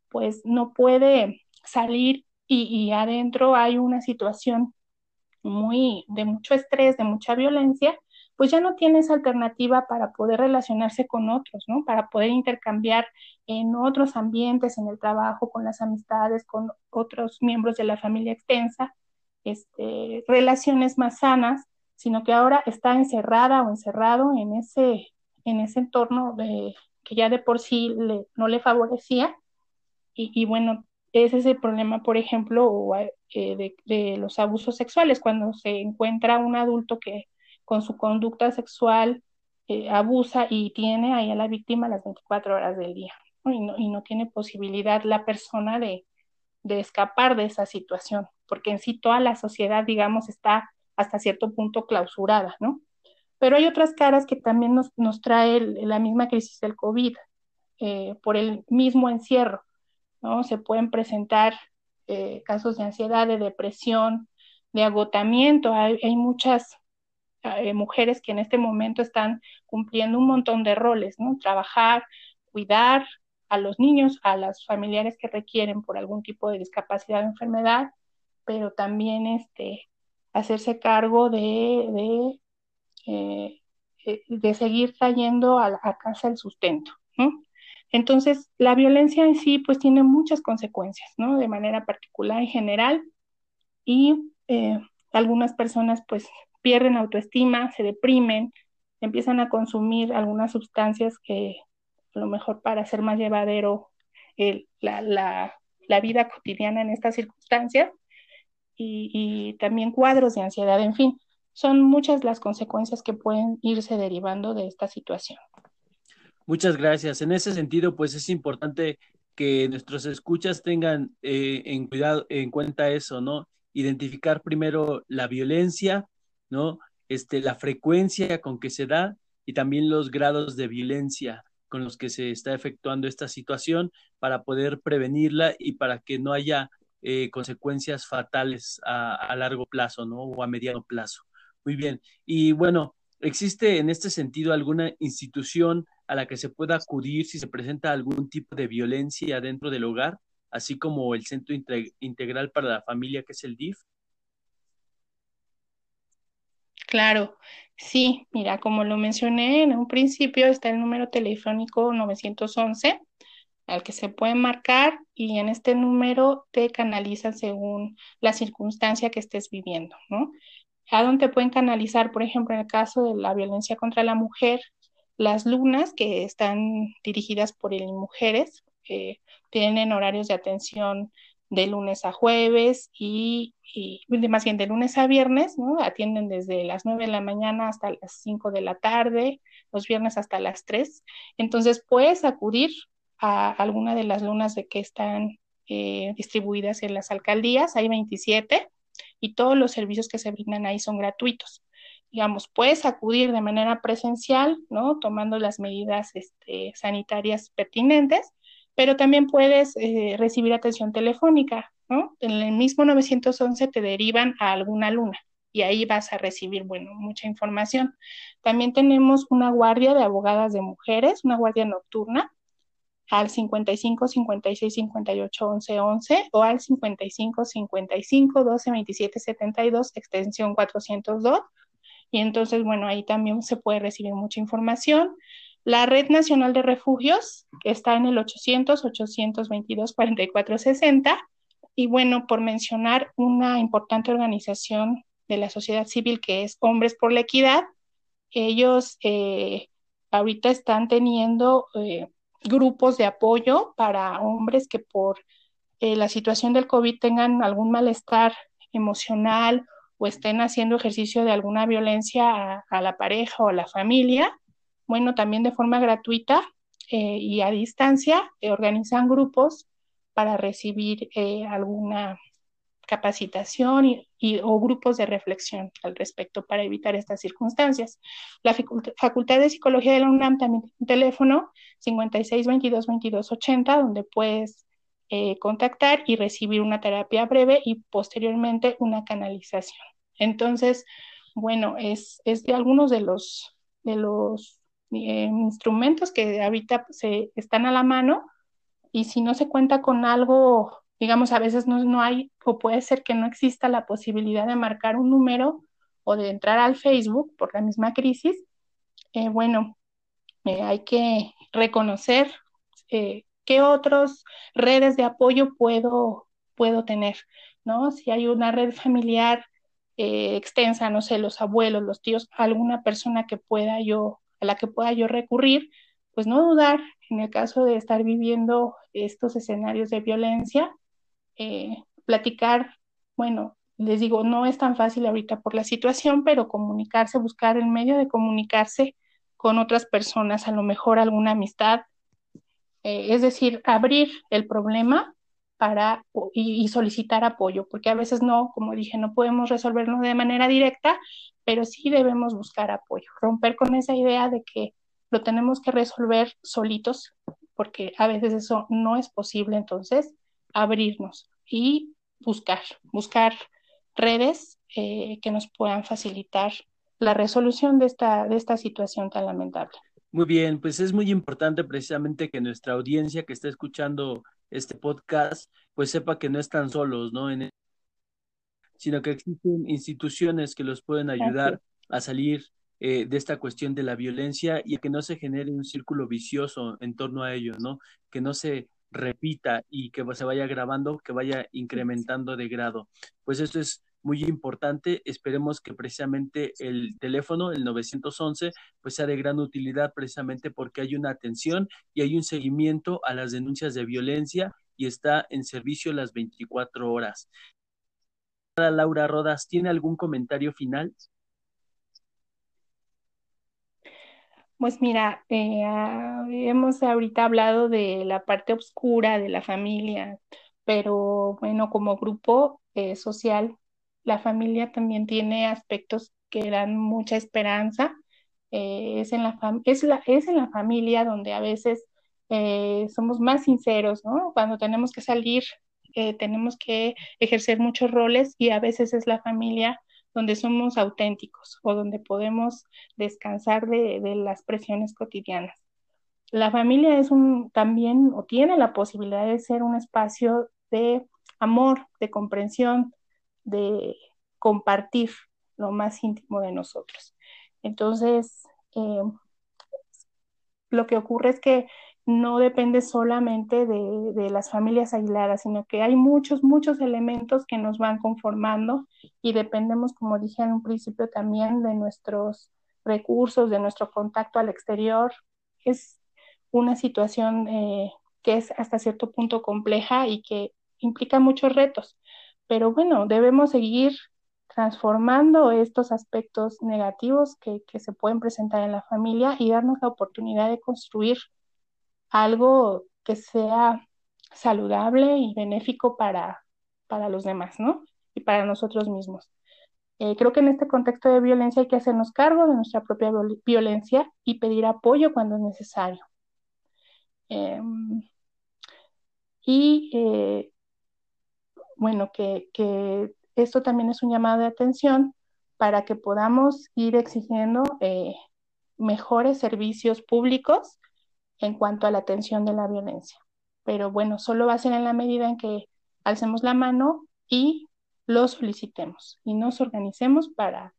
pues no puede salir y, adentro hay una situación muy de mucho estrés, de mucha violencia, pues ya no tienes alternativa para poder relacionarse con otros, ¿no? Para poder intercambiar en otros ambientes, en el trabajo, con las amistades, con otros miembros de la familia extensa, este, relaciones más sanas, sino que ahora está encerrada o encerrado en ese, en ese entorno que ya de por sí no le favorecía. Y, bueno, ese es el problema, por ejemplo, eh, de, los abusos sexuales, cuando se encuentra un adulto que con su conducta sexual eh, abusa y tiene ahí a la víctima las 24 horas del día, y, no, y, no, tiene posibilidad la persona de, de escapar de esa situación, porque en sí toda la sociedad, digamos, está hasta cierto punto clausurada, ¿no? Pero hay otras caras que también nos, nos trae la misma crisis del COVID, eh, por el mismo encierro, ¿no? Se pueden presentar eh, casos de ansiedad, de depresión, de agotamiento. Hay, muchas eh, mujeres que en este momento están cumpliendo un montón de roles, ¿no? Trabajar, cuidar a los niños, a las familiares que requieren por algún tipo de discapacidad o enfermedad, pero también este, hacerse cargo de, de, de seguir trayendo a, a, casa el sustento. ¿no? Entonces, la violencia en sí, pues tiene muchas consecuencias, ¿no? De manera particular en general, y eh, algunas personas, pues, pierden autoestima, se deprimen, empiezan a consumir algunas sustancias que a lo mejor para hacer más llevadero el, la, la, la, vida cotidiana en estas circunstancias, y, también cuadros de ansiedad, en fin, son muchas las consecuencias que pueden irse derivando de esta situación. Muchas gracias. En ese sentido, pues es importante que nuestros escuchas tengan eh, en cuidado, en cuenta eso, ¿no? Identificar primero la violencia, ¿no? Este, la frecuencia con que se da y también los grados de violencia con los que se está efectuando esta situación para poder prevenirla y para que no haya eh, consecuencias fatales a, largo plazo, ¿no? O a mediano plazo. Muy bien. Y bueno, ¿existe en este sentido alguna institución a la que se pueda acudir si se presenta algún tipo de violencia dentro del hogar, así como el Centro Integral para la Familia, que es el DIF? Claro, sí, mira, como lo mencioné en un principio, está el número telefónico 911 al que se puede marcar y en este número te canalizan según la circunstancia que estés viviendo, ¿no? A dónde pueden canalizar, por ejemplo, en el caso de la violencia contra la mujer, las lunas que están dirigidas por mujeres tienen horarios de atención de lunes a jueves y, y, más bien de lunes a viernes, ¿no? Atienden desde las 9 de la mañana hasta las 5 de la tarde, los viernes hasta las 3. Entonces puedes acudir a alguna de las lunas de que están eh, distribuidas en las alcaldías, hay 27 y todos los servicios que se brindan ahí son gratuitos digamos, puedes acudir de manera presencial, ¿no? Tomando las medidas este, sanitarias pertinentes, pero también puedes eh, recibir atención telefónica, ¿no? En el mismo 911 te derivan a alguna luna y ahí vas a recibir, bueno, mucha información. También tenemos una guardia de abogadas de mujeres, una guardia nocturna, al 55 56 58 11 11 o al 55 55 12 27 72 extensión 402 y entonces, bueno, ahí también se puede recibir mucha información. La Red Nacional de Refugios, que está en el 800-822-4460. Y bueno, por mencionar una importante organización de la sociedad civil que es Hombres por la Equidad, ellos eh, ahorita están teniendo eh, grupos de apoyo para hombres que por eh, la situación del COVID tengan algún malestar emocional o estén haciendo ejercicio de alguna violencia a, la pareja o a la familia, bueno, también de forma gratuita eh, y a distancia eh, organizan grupos para recibir alguna capacitación y, o grupos de reflexión al respecto para evitar estas circunstancias. La Facultad de Psicología de la UNAM también tiene un teléfono 56 22 22 80 donde puedes eh, contactar y recibir una terapia breve y posteriormente una canalización. Entonces, bueno, es, es de algunos de los, de los eh, instrumentos que ahorita se están a la mano y si no se cuenta con algo, digamos, a veces no, no hay o puede ser que no exista la posibilidad de marcar un número o de entrar al Facebook por la misma crisis, eh, bueno, eh, hay que reconocer eh, qué otras redes de apoyo puedo, puedo tener, ¿no? Si hay una red familiar eh, extensa, no sé, los abuelos, los tíos, alguna persona que pueda yo, a la que pueda yo recurrir, pues no dudar en el caso de estar viviendo estos escenarios de violencia, eh, platicar, bueno, les digo, no es tan fácil ahorita por la situación, pero comunicarse, buscar el medio de comunicarse con otras personas, a lo mejor alguna amistad, eh, es decir, abrir el problema para y, solicitar apoyo, porque a veces no, como dije, no podemos resolverlo de manera directa, pero sí debemos buscar apoyo, romper con esa idea de que lo tenemos que resolver solitos, porque a veces eso no es posible, entonces abrirnos y buscar, buscar redes eh, que nos puedan facilitar la resolución de esta, de esta situación tan lamentable. Muy bien, pues es muy importante precisamente que nuestra audiencia que está escuchando este podcast, pues sepa que no están solos, ¿no? En, sino que existen instituciones que los pueden ayudar a salir eh, de esta cuestión de la violencia y que no se genere un círculo vicioso en torno a ello, ¿no? Que no se repita y que se vaya grabando, que vaya incrementando de grado. Pues esto es muy importante. Esperemos que precisamente el teléfono, el 911, pues sea de gran utilidad precisamente porque hay una atención y hay un seguimiento a las denuncias de violencia y está en servicio las 24 horas. Laura Rodas, ¿tiene algún comentario final? Pues mira, eh, ah, hemos ahorita hablado de la parte oscura de la familia, pero bueno, como grupo eh, social la familia también tiene aspectos que dan mucha esperanza. Eh, es, en la es, la, es en la familia donde a veces eh, somos más sinceros, ¿no? Cuando tenemos que salir, eh, tenemos que ejercer muchos roles y a veces es la familia donde somos auténticos o donde podemos descansar de, las presiones cotidianas. La familia es también o tiene la posibilidad de ser un espacio de amor, de comprensión, de compartir lo más íntimo de nosotros. Entonces, eh, lo que ocurre es que no depende solamente de, de, las familias aisladas, sino que hay muchos, muchos elementos que nos van conformando y dependemos, como dije en un principio, también de nuestros recursos, de nuestro contacto al exterior. Es una situación eh, que es hasta cierto punto compleja y que implica muchos retos. Pero bueno, debemos seguir transformando estos aspectos negativos que, se pueden presentar en la familia y darnos la oportunidad de construir algo que sea saludable y benéfico para, para los demás, ¿no? Y para nosotros mismos. Eh, creo que en este contexto de violencia hay que hacernos cargo de nuestra propia violencia y pedir apoyo cuando es necesario. Em, y eh, bueno, que, esto también es un llamado de atención para que podamos ir exigiendo eh, mejores servicios públicos en cuanto a la atención de la violencia. Pero bueno, solo va a ser en la medida en que alcemos la mano y lo solicitemos y nos organicemos para,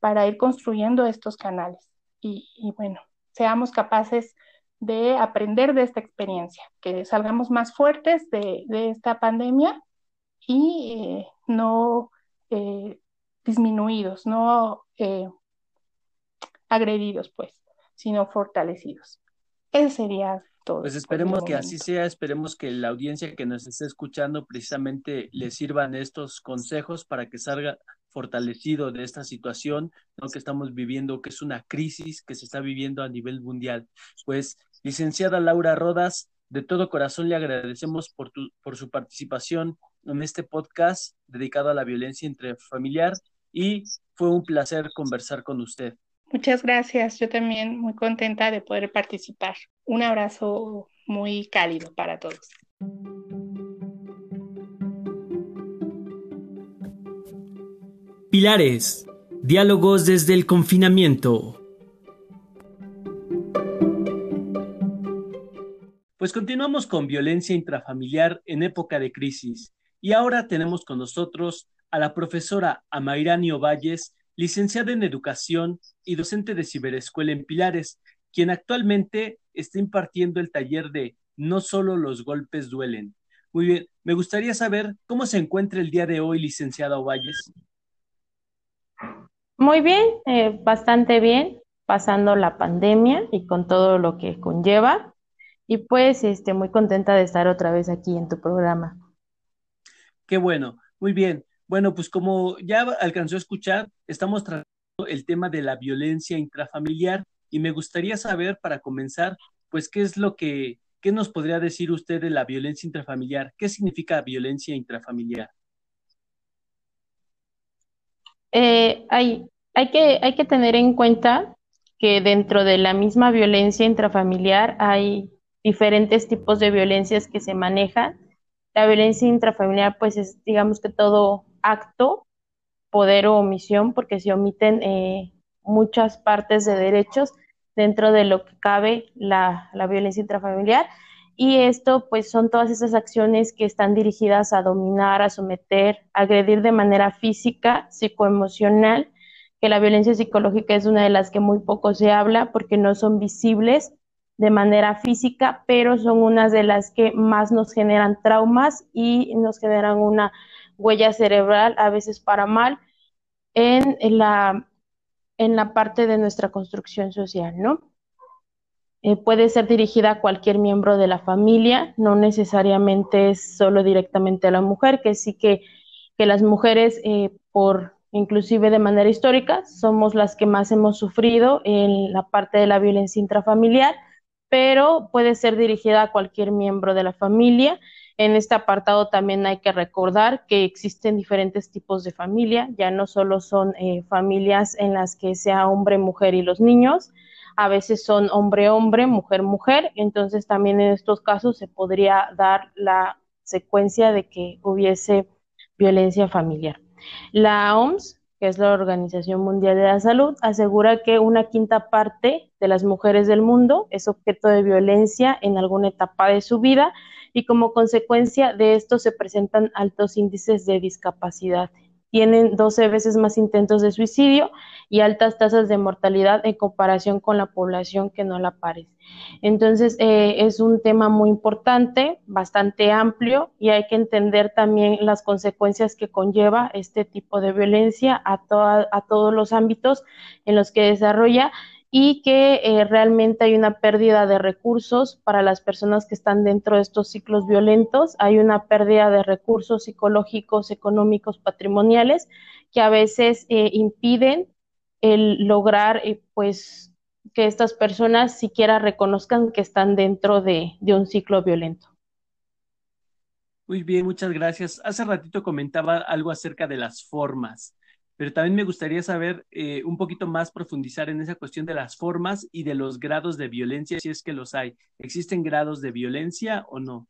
para ir construyendo estos canales. Y, bueno, seamos capaces de aprender de esta experiencia, que salgamos más fuertes de, esta pandemia y eh, no eh, disminuidos, no eh, agredidos, pues, sino fortalecidos. Ese sería todo. Pues esperemos que así sea, esperemos que la audiencia que nos esté escuchando precisamente le sirvan estos consejos para que salga fortalecido de esta situación ¿no? que estamos viviendo, que es una crisis que se está viviendo a nivel mundial. Pues, licenciada Laura Rodas, de todo corazón le agradecemos por, tu, por su participación en este podcast dedicado a la violencia intrafamiliar y fue un placer conversar con usted. Muchas gracias, yo también muy contenta de poder participar. Un abrazo muy cálido para todos. Pilares, diálogos desde el confinamiento. Pues continuamos con violencia intrafamiliar en época de crisis y ahora tenemos con nosotros a la profesora Amairani Ovalles, licenciada en Educación y docente de Ciberescuela en Pilares, quien actualmente está impartiendo el taller de No solo los golpes duelen. Muy bien, me gustaría saber cómo se encuentra el día de hoy, licenciada Ovalles. Muy bien, eh, bastante bien. pasando la pandemia y con todo lo que conlleva. Y pues, este, muy contenta de estar otra vez aquí en tu programa. Qué bueno, muy bien. Bueno, pues como ya alcanzó a escuchar, estamos tratando el tema de la violencia intrafamiliar y me gustaría saber, para comenzar, pues qué es lo que, qué nos podría decir usted de la violencia intrafamiliar. ¿Qué significa violencia intrafamiliar? Eh, hay, hay, que, hay que tener en cuenta que dentro de la misma violencia intrafamiliar hay diferentes tipos de violencias que se manejan. La violencia intrafamiliar, pues es, digamos que todo acto, poder o omisión, porque se omiten eh, muchas partes de derechos dentro de lo que cabe la, la violencia intrafamiliar. Y esto, pues, son todas esas acciones que están dirigidas a dominar, a someter, a agredir de manera física, psicoemocional, que la violencia psicológica es una de las que muy poco se habla porque no son visibles de manera física, pero son unas de las que más nos generan traumas y nos generan una huella cerebral, a veces para mal, en, la, en la parte de nuestra construcción social, ¿no? Eh, puede ser dirigida a cualquier miembro de la familia, no necesariamente es solo directamente a la mujer, que sí que, que las mujeres, eh, por inclusive de manera histórica, somos las que más hemos sufrido en la parte de la violencia intrafamiliar, pero puede ser dirigida a cualquier miembro de la familia en este apartado también hay que recordar que existen diferentes tipos de familia, ya no solo son eh, familias en las que sea hombre, mujer y los niños, a veces son hombre, hombre, mujer, mujer, entonces también en estos casos se podría dar la secuencia de que hubiese violencia familiar. La OMS, que es la Organización Mundial de la Salud, asegura que una quinta parte de las mujeres del mundo es objeto de violencia en alguna etapa de su vida y como consecuencia de esto se presentan altos índices de discapacidad. Tienen 12 veces más intentos de suicidio y altas tasas de mortalidad en comparación con la población que no la parece. Entonces, eh, es un tema muy importante, bastante amplio y hay que entender también las consecuencias que conlleva este tipo de violencia a, a todos los ámbitos en los que desarrolla y que eh, realmente hay una pérdida de recursos para las personas que están dentro de estos ciclos violentos, hay una pérdida de recursos psicológicos, económicos, patrimoniales, que a veces eh, impiden el lograr eh, pues que estas personas siquiera reconozcan que están dentro de, de un ciclo violento. Muy bien, muchas gracias. Hace ratito comentaba algo acerca de las formas pero también me gustaría saber eh, un poquito más, profundizar en esa cuestión de las formas y de los grados de violencia, si es que los hay. ¿Existen grados de violencia o no?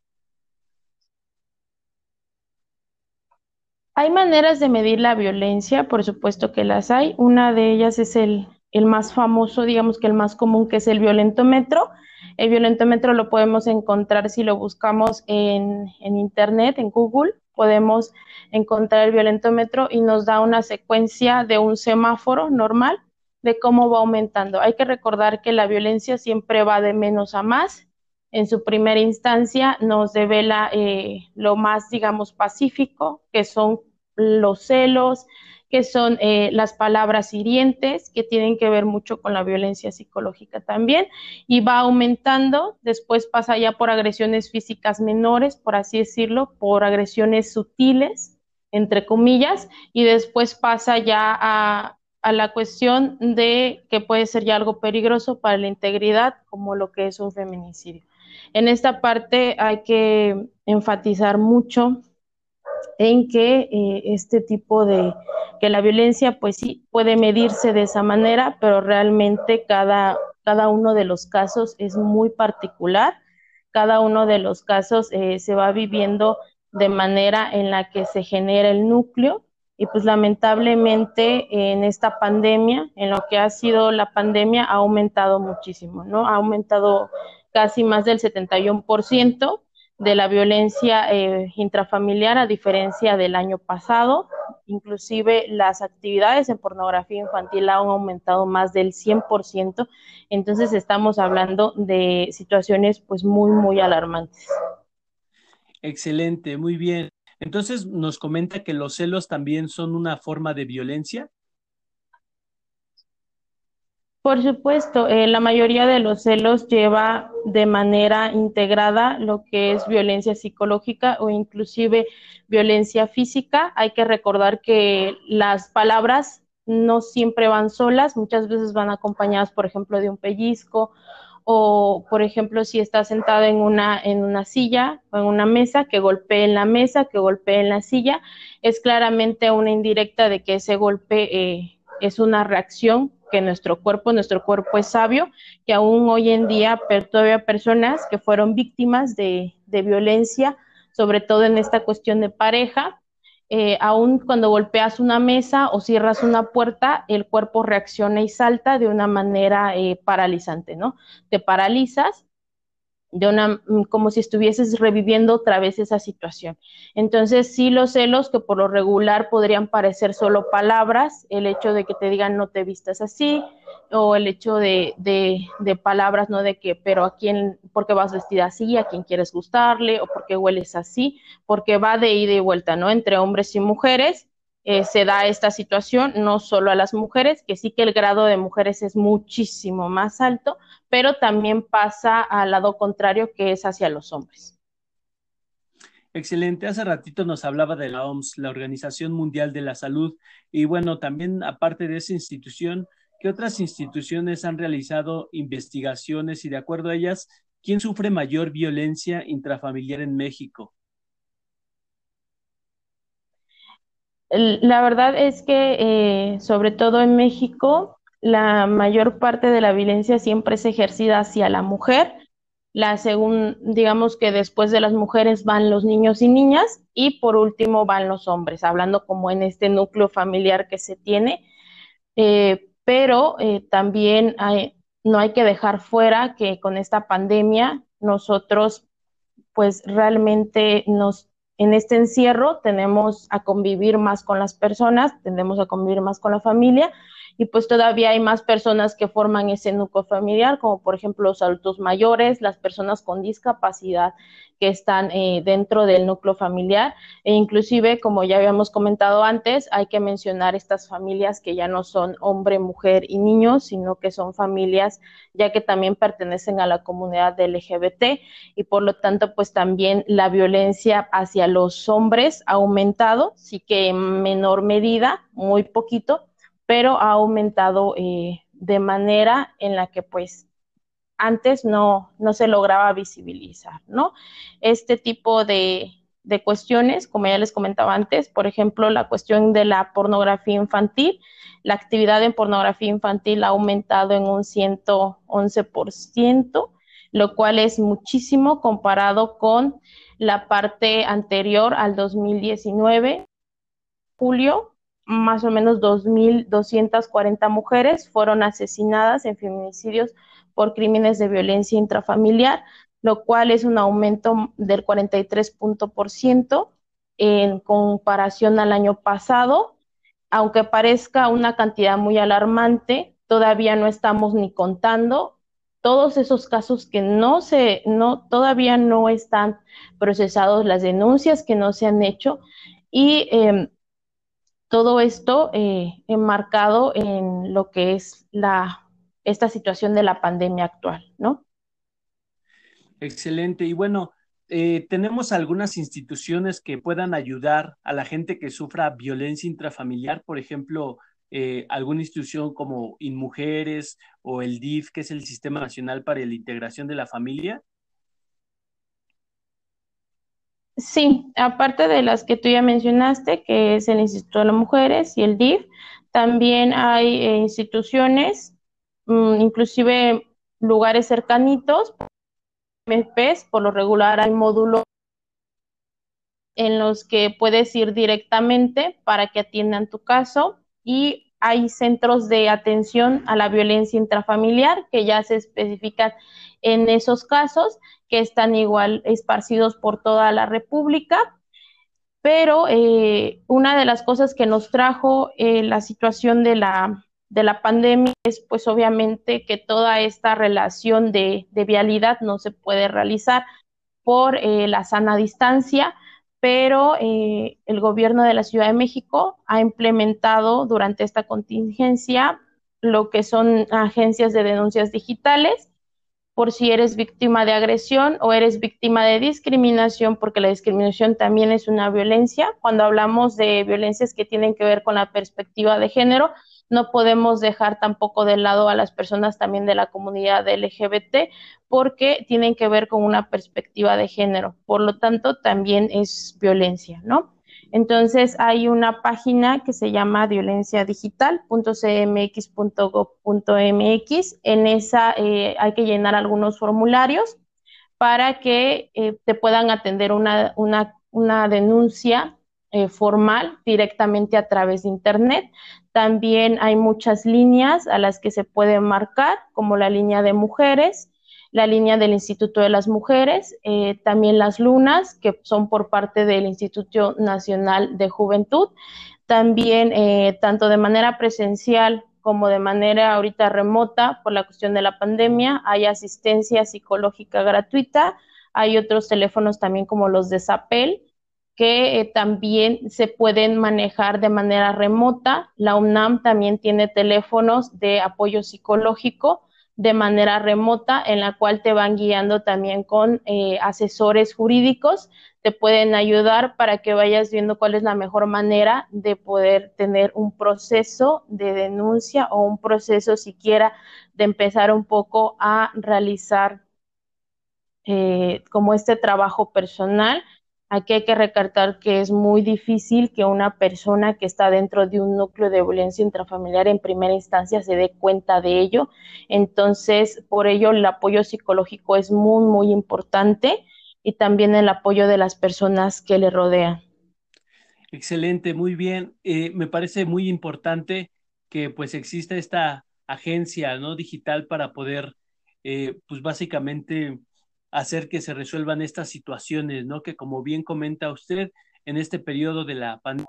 Hay maneras de medir la violencia, por supuesto que las hay. Una de ellas es el, el más famoso, digamos que el más común, que es el violentómetro. El violentómetro lo podemos encontrar si lo buscamos en, en Internet, en Google podemos encontrar el violentómetro y nos da una secuencia de un semáforo normal de cómo va aumentando. Hay que recordar que la violencia siempre va de menos a más. En su primera instancia nos devela eh, lo más, digamos, pacífico, que son los celos, que son eh, las palabras hirientes, que tienen que ver mucho con la violencia psicológica también, y va aumentando, después pasa ya por agresiones físicas menores, por así decirlo, por agresiones sutiles, entre comillas, y después pasa ya a, a la cuestión de que puede ser ya algo peligroso para la integridad, como lo que es un feminicidio. En esta parte hay que enfatizar mucho en que eh, este tipo de, que la violencia pues sí puede medirse de esa manera, pero realmente cada, cada uno de los casos es muy particular, cada uno de los casos eh, se va viviendo de manera en la que se genera el núcleo y pues lamentablemente en esta pandemia, en lo que ha sido la pandemia, ha aumentado muchísimo, ¿no? Ha aumentado casi más del 71% de la violencia eh, intrafamiliar a diferencia del año pasado. Inclusive las actividades en pornografía infantil han aumentado más del 100%. Entonces estamos hablando de situaciones pues muy, muy alarmantes. Excelente, muy bien. Entonces nos comenta que los celos también son una forma de violencia. Por supuesto, eh, la mayoría de los celos lleva de manera integrada lo que es violencia psicológica o inclusive violencia física. Hay que recordar que las palabras no siempre van solas, muchas veces van acompañadas, por ejemplo, de un pellizco o, por ejemplo, si está sentado en una, en una silla o en una mesa, que golpee en la mesa, que golpee en la silla, es claramente una indirecta de que ese golpe eh, es una reacción que nuestro cuerpo, nuestro cuerpo es sabio, que aún hoy en día todavía personas que fueron víctimas de, violencia, sobre todo en esta cuestión de pareja, eh, aún cuando golpeas una mesa o cierras una puerta, el cuerpo reacciona y salta de una manera eh, paralizante, ¿no? Te paralizas de una, mm, como si estuvieses reviviendo otra vez esa situación. Entonces, sí, los celos que por lo regular podrían parecer solo palabras, el hecho de que te digan no te vistas así, o el hecho de, de, de palabras, ¿no? De que, pero a quién, ¿por qué vas vestida así? ¿A quién quieres gustarle? ¿O por qué hueles así? Porque va de ida y vuelta, ¿no? Entre hombres y mujeres. Eh, se da esta situación, no solo a las mujeres, que sí que el grado de mujeres es muchísimo más alto, pero también pasa al lado contrario, que es hacia los hombres. Excelente. Hace ratito nos hablaba de la OMS, la Organización Mundial de la Salud, y bueno, también aparte de esa institución, ¿qué otras instituciones han realizado investigaciones y de acuerdo a ellas, quién sufre mayor violencia intrafamiliar en México? La verdad es que, eh, sobre todo en México, la mayor parte de la violencia siempre es ejercida hacia la mujer. La según, digamos que después de las mujeres van los niños y niñas y por último van los hombres, hablando como en este núcleo familiar que se tiene. Eh, pero eh, también no hay que dejar fuera que con esta pandemia nosotros pues realmente nos en este encierro tenemos a convivir más con las personas, tendemos a convivir más con la familia y pues todavía hay más personas que forman ese núcleo familiar, como por ejemplo los adultos mayores, las personas con discapacidad que están eh, dentro del núcleo familiar. E inclusive, como ya habíamos comentado antes, hay que mencionar estas familias que ya no son hombre, mujer y niños, sino que son familias ya que también pertenecen a la comunidad LGBT y por lo tanto, pues también la violencia hacia los hombres ha aumentado, sí que en menor medida, muy poquito, pero ha aumentado eh, de manera en la que pues antes no, no se lograba visibilizar, ¿no? Este tipo de, de cuestiones, como ya les comentaba antes, por ejemplo, la cuestión de la pornografía infantil, la actividad en pornografía infantil ha aumentado en un 111%, lo cual es muchísimo comparado con la parte anterior al 2019, julio, más o menos 2.240 mujeres fueron asesinadas en feminicidios por crímenes de violencia intrafamiliar, lo cual es un aumento del 43% en comparación al año pasado. Aunque parezca una cantidad muy alarmante, todavía no estamos ni contando todos esos casos que no se, no, todavía no están procesados, las denuncias que no se han hecho y eh, todo esto eh, enmarcado en lo que es la, esta situación de la pandemia actual, ¿no? Excelente. Y bueno, eh, tenemos algunas instituciones que puedan ayudar a la gente que sufra violencia intrafamiliar, por ejemplo, eh, alguna institución como InMujeres o el DIF, que es el Sistema Nacional para la Integración de la Familia. Sí, aparte de las que tú ya mencionaste, que es el Instituto de las Mujeres y el DIF, también hay eh, instituciones, mm, inclusive lugares cercanitos, MPs, por lo regular hay módulos en los que puedes ir directamente para que atiendan tu caso y hay centros de atención a la violencia intrafamiliar que ya se especifican en esos casos que están igual esparcidos por toda la República. Pero eh, una de las cosas que nos trajo eh, la situación de la, de la pandemia es pues obviamente que toda esta relación de, vialidad no se puede realizar por eh, la sana distancia, pero el gobierno de la Ciudad de México ha implementado durante esta contingencia lo que son agencias de denuncias digitales por si eres víctima de agresión o eres víctima de discriminación, porque la discriminación también es una violencia. Cuando hablamos de violencias que tienen que ver con la perspectiva de género, no podemos dejar tampoco de lado a las personas también de la comunidad LGBT porque tienen que ver con una perspectiva de género. Por lo tanto, también es violencia, ¿no? Entonces hay una página que se llama violenciadigital.cmx.gov.mx. En esa eh, hay que llenar algunos formularios para que eh, te puedan atender una, una, denuncia eh, formal directamente a través de Internet. También hay muchas líneas a las que se puede marcar, como la línea de mujeres, la línea del Instituto de las Mujeres, eh, también las lunas, que son por parte del Instituto Nacional de Juventud, también eh, tanto de manera presencial como de manera ahorita remota por la cuestión de la pandemia, hay asistencia psicológica gratuita, hay otros teléfonos también como los de SAPEL, que eh, también se pueden manejar de manera remota. La UNAM también tiene teléfonos de apoyo psicológico de manera remota, en la cual te van guiando también con eh, asesores jurídicos, te pueden ayudar para que vayas viendo cuál es la mejor manera de poder tener un proceso de denuncia o un proceso siquiera de empezar un poco a realizar eh, como este trabajo personal Aquí hay que recalcar que es muy difícil que una persona que está dentro de un núcleo de violencia intrafamiliar en primera instancia se dé cuenta de ello. Entonces, por ello el apoyo psicológico es muy, muy importante y también el apoyo de las personas que le rodean. Excelente, muy bien. Eh, me parece muy importante que pues exista esta agencia no digital para poder eh, pues básicamente hacer que se resuelvan estas situaciones, ¿no? Que como bien comenta usted, en este periodo de la pandemia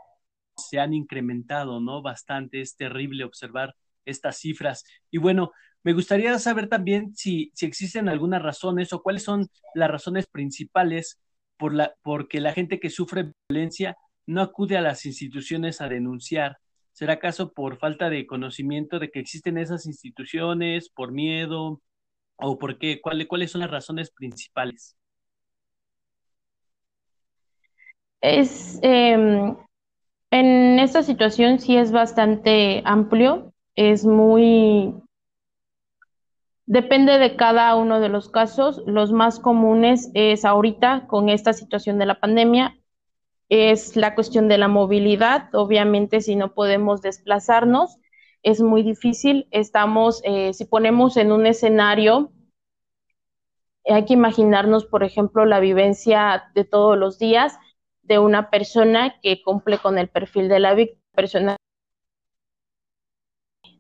se han incrementado, ¿no? Bastante, es terrible observar estas cifras. Y bueno, me gustaría saber también si, si existen algunas razones o cuáles son las razones principales por la, porque la gente que sufre violencia no acude a las instituciones a denunciar. ¿Será acaso por falta de conocimiento de que existen esas instituciones, por miedo, o por qué? ¿Cuáles son las razones principales? Es, em, en esta situación sí es bastante amplio, es muy... Depende de cada uno de los casos. Los más comunes es ahorita con esta situación de la pandemia, es la cuestión de la movilidad. Obviamente, si no podemos desplazarnos, es muy difícil. Estamos, eh, si ponemos en un escenario, hay que imaginarnos, por ejemplo, la vivencia de todos los días de una persona que cumple con el perfil de la víctima, persona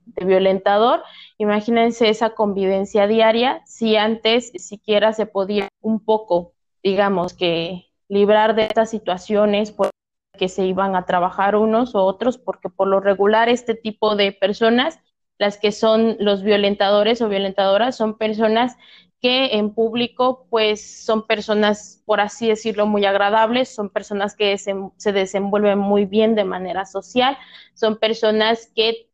de violentador. Imagínense esa convivencia diaria, si antes siquiera se podía un poco, digamos, que librar de estas situaciones, por que se iban a trabajar unos u otros, porque por lo regular este tipo de personas, las que son los violentadores o violentadoras, son personas que en público pues son personas, por así decirlo, muy agradables, son personas que se, se desenvuelven muy bien de manera social, son personas que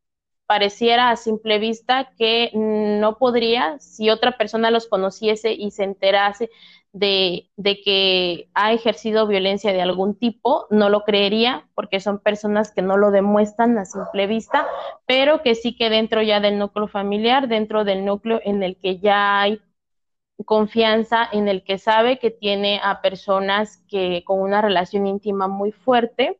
pareciera a simple vista que no podría, si otra persona los conociese y se enterase de, que ha ejercido violencia de algún tipo, no lo creería porque son personas que no lo demuestran a simple vista, pero que sí que dentro ya del núcleo familiar, dentro del núcleo en el que ya hay confianza, en el que sabe que tiene a personas que con una relación íntima muy fuerte,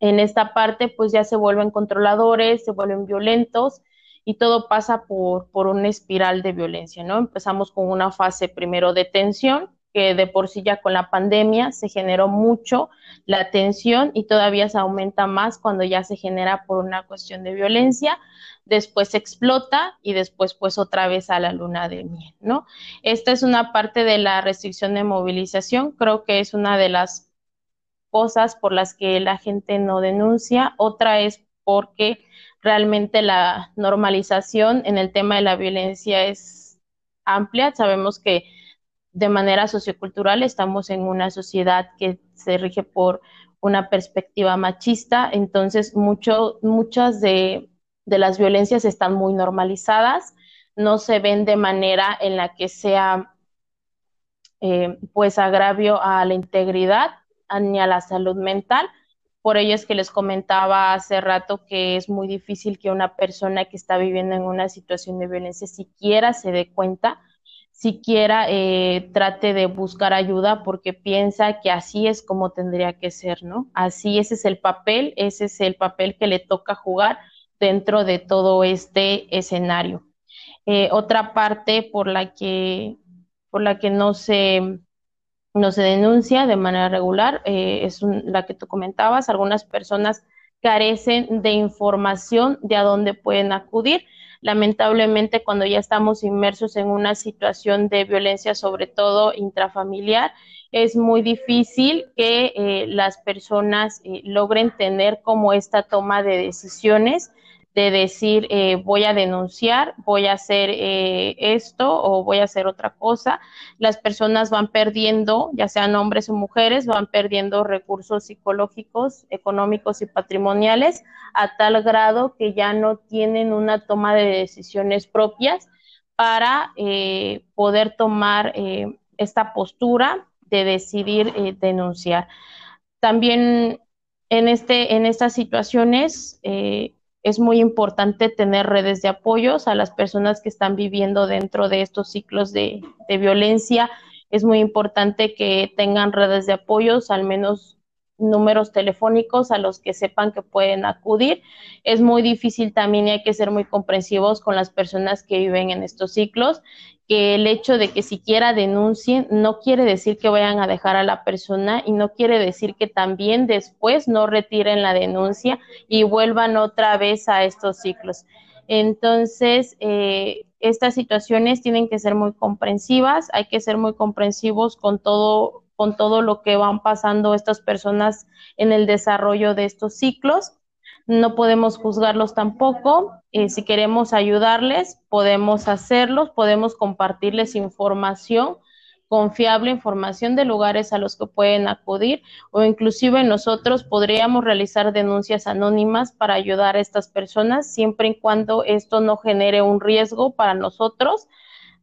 en esta parte pues ya se vuelven controladores, se vuelven violentos y todo pasa por, por una espiral de violencia, ¿no? Empezamos con una fase primero de tensión, que de por sí ya con la pandemia se generó mucho la tensión y todavía se aumenta más cuando ya se genera por una cuestión de violencia, después explota y después pues otra vez a la luna de miel, ¿no? Esta es una parte de la restricción de movilización, creo que es una de las cosas por las que la gente no denuncia, otra es porque realmente la normalización en el tema de la violencia es amplia. Sabemos que de manera sociocultural estamos en una sociedad que se rige por una perspectiva machista, entonces muchas de, de las violencias están muy normalizadas, no se ven de manera en la que sea eh, pues agravio a la integridad ni a la salud mental. Por ello es que les comentaba hace rato que es muy difícil que una persona que está viviendo en una situación de violencia siquiera se dé cuenta, siquiera eh, trate de buscar ayuda porque piensa que así es como tendría que ser, ¿no? Así ese es el papel, ese es el papel que le toca jugar dentro de todo este escenario. Eh, otra parte por la que por la que no se, no se denuncia de manera regular, eh, es la que tú comentabas, algunas personas carecen de información de a dónde pueden acudir. Lamentablemente, cuando ya estamos inmersos en una situación de violencia, sobre todo intrafamiliar, es muy difícil que eh, las personas eh, logren tener como esta toma de decisiones de decir eh, voy a denunciar, voy a hacer eh, esto o voy a hacer otra cosa. Las personas van perdiendo, ya sean hombres o mujeres, van perdiendo recursos psicológicos, económicos y patrimoniales a tal grado que ya no tienen una toma de decisiones propias para eh, poder tomar esta postura de decidir denunciar. También en, este, en estas situaciones, es muy importante tener redes de apoyos a las personas que están viviendo dentro de estos ciclos de, violencia. Es muy importante que tengan redes de apoyos, al menos números telefónicos a los que sepan que pueden acudir. Es muy difícil también y hay que ser muy comprensivos con las personas que viven en estos ciclos que el hecho de que siquiera denuncien no quiere decir que vayan a dejar a la persona y no quiere decir que también después no retiren la denuncia y vuelvan otra vez a estos ciclos. Entonces, eh, estas situaciones tienen que ser muy comprensivas, hay que ser muy comprensivos con todo, con todo lo que van pasando estas personas en el desarrollo de estos ciclos no podemos juzgarlos tampoco. Eh, si queremos ayudarles, podemos hacerlos, podemos compartirles información confiable, información de lugares a los que pueden acudir o inclusive nosotros podríamos realizar denuncias anónimas para ayudar a estas personas siempre y cuando esto no genere un riesgo para nosotros.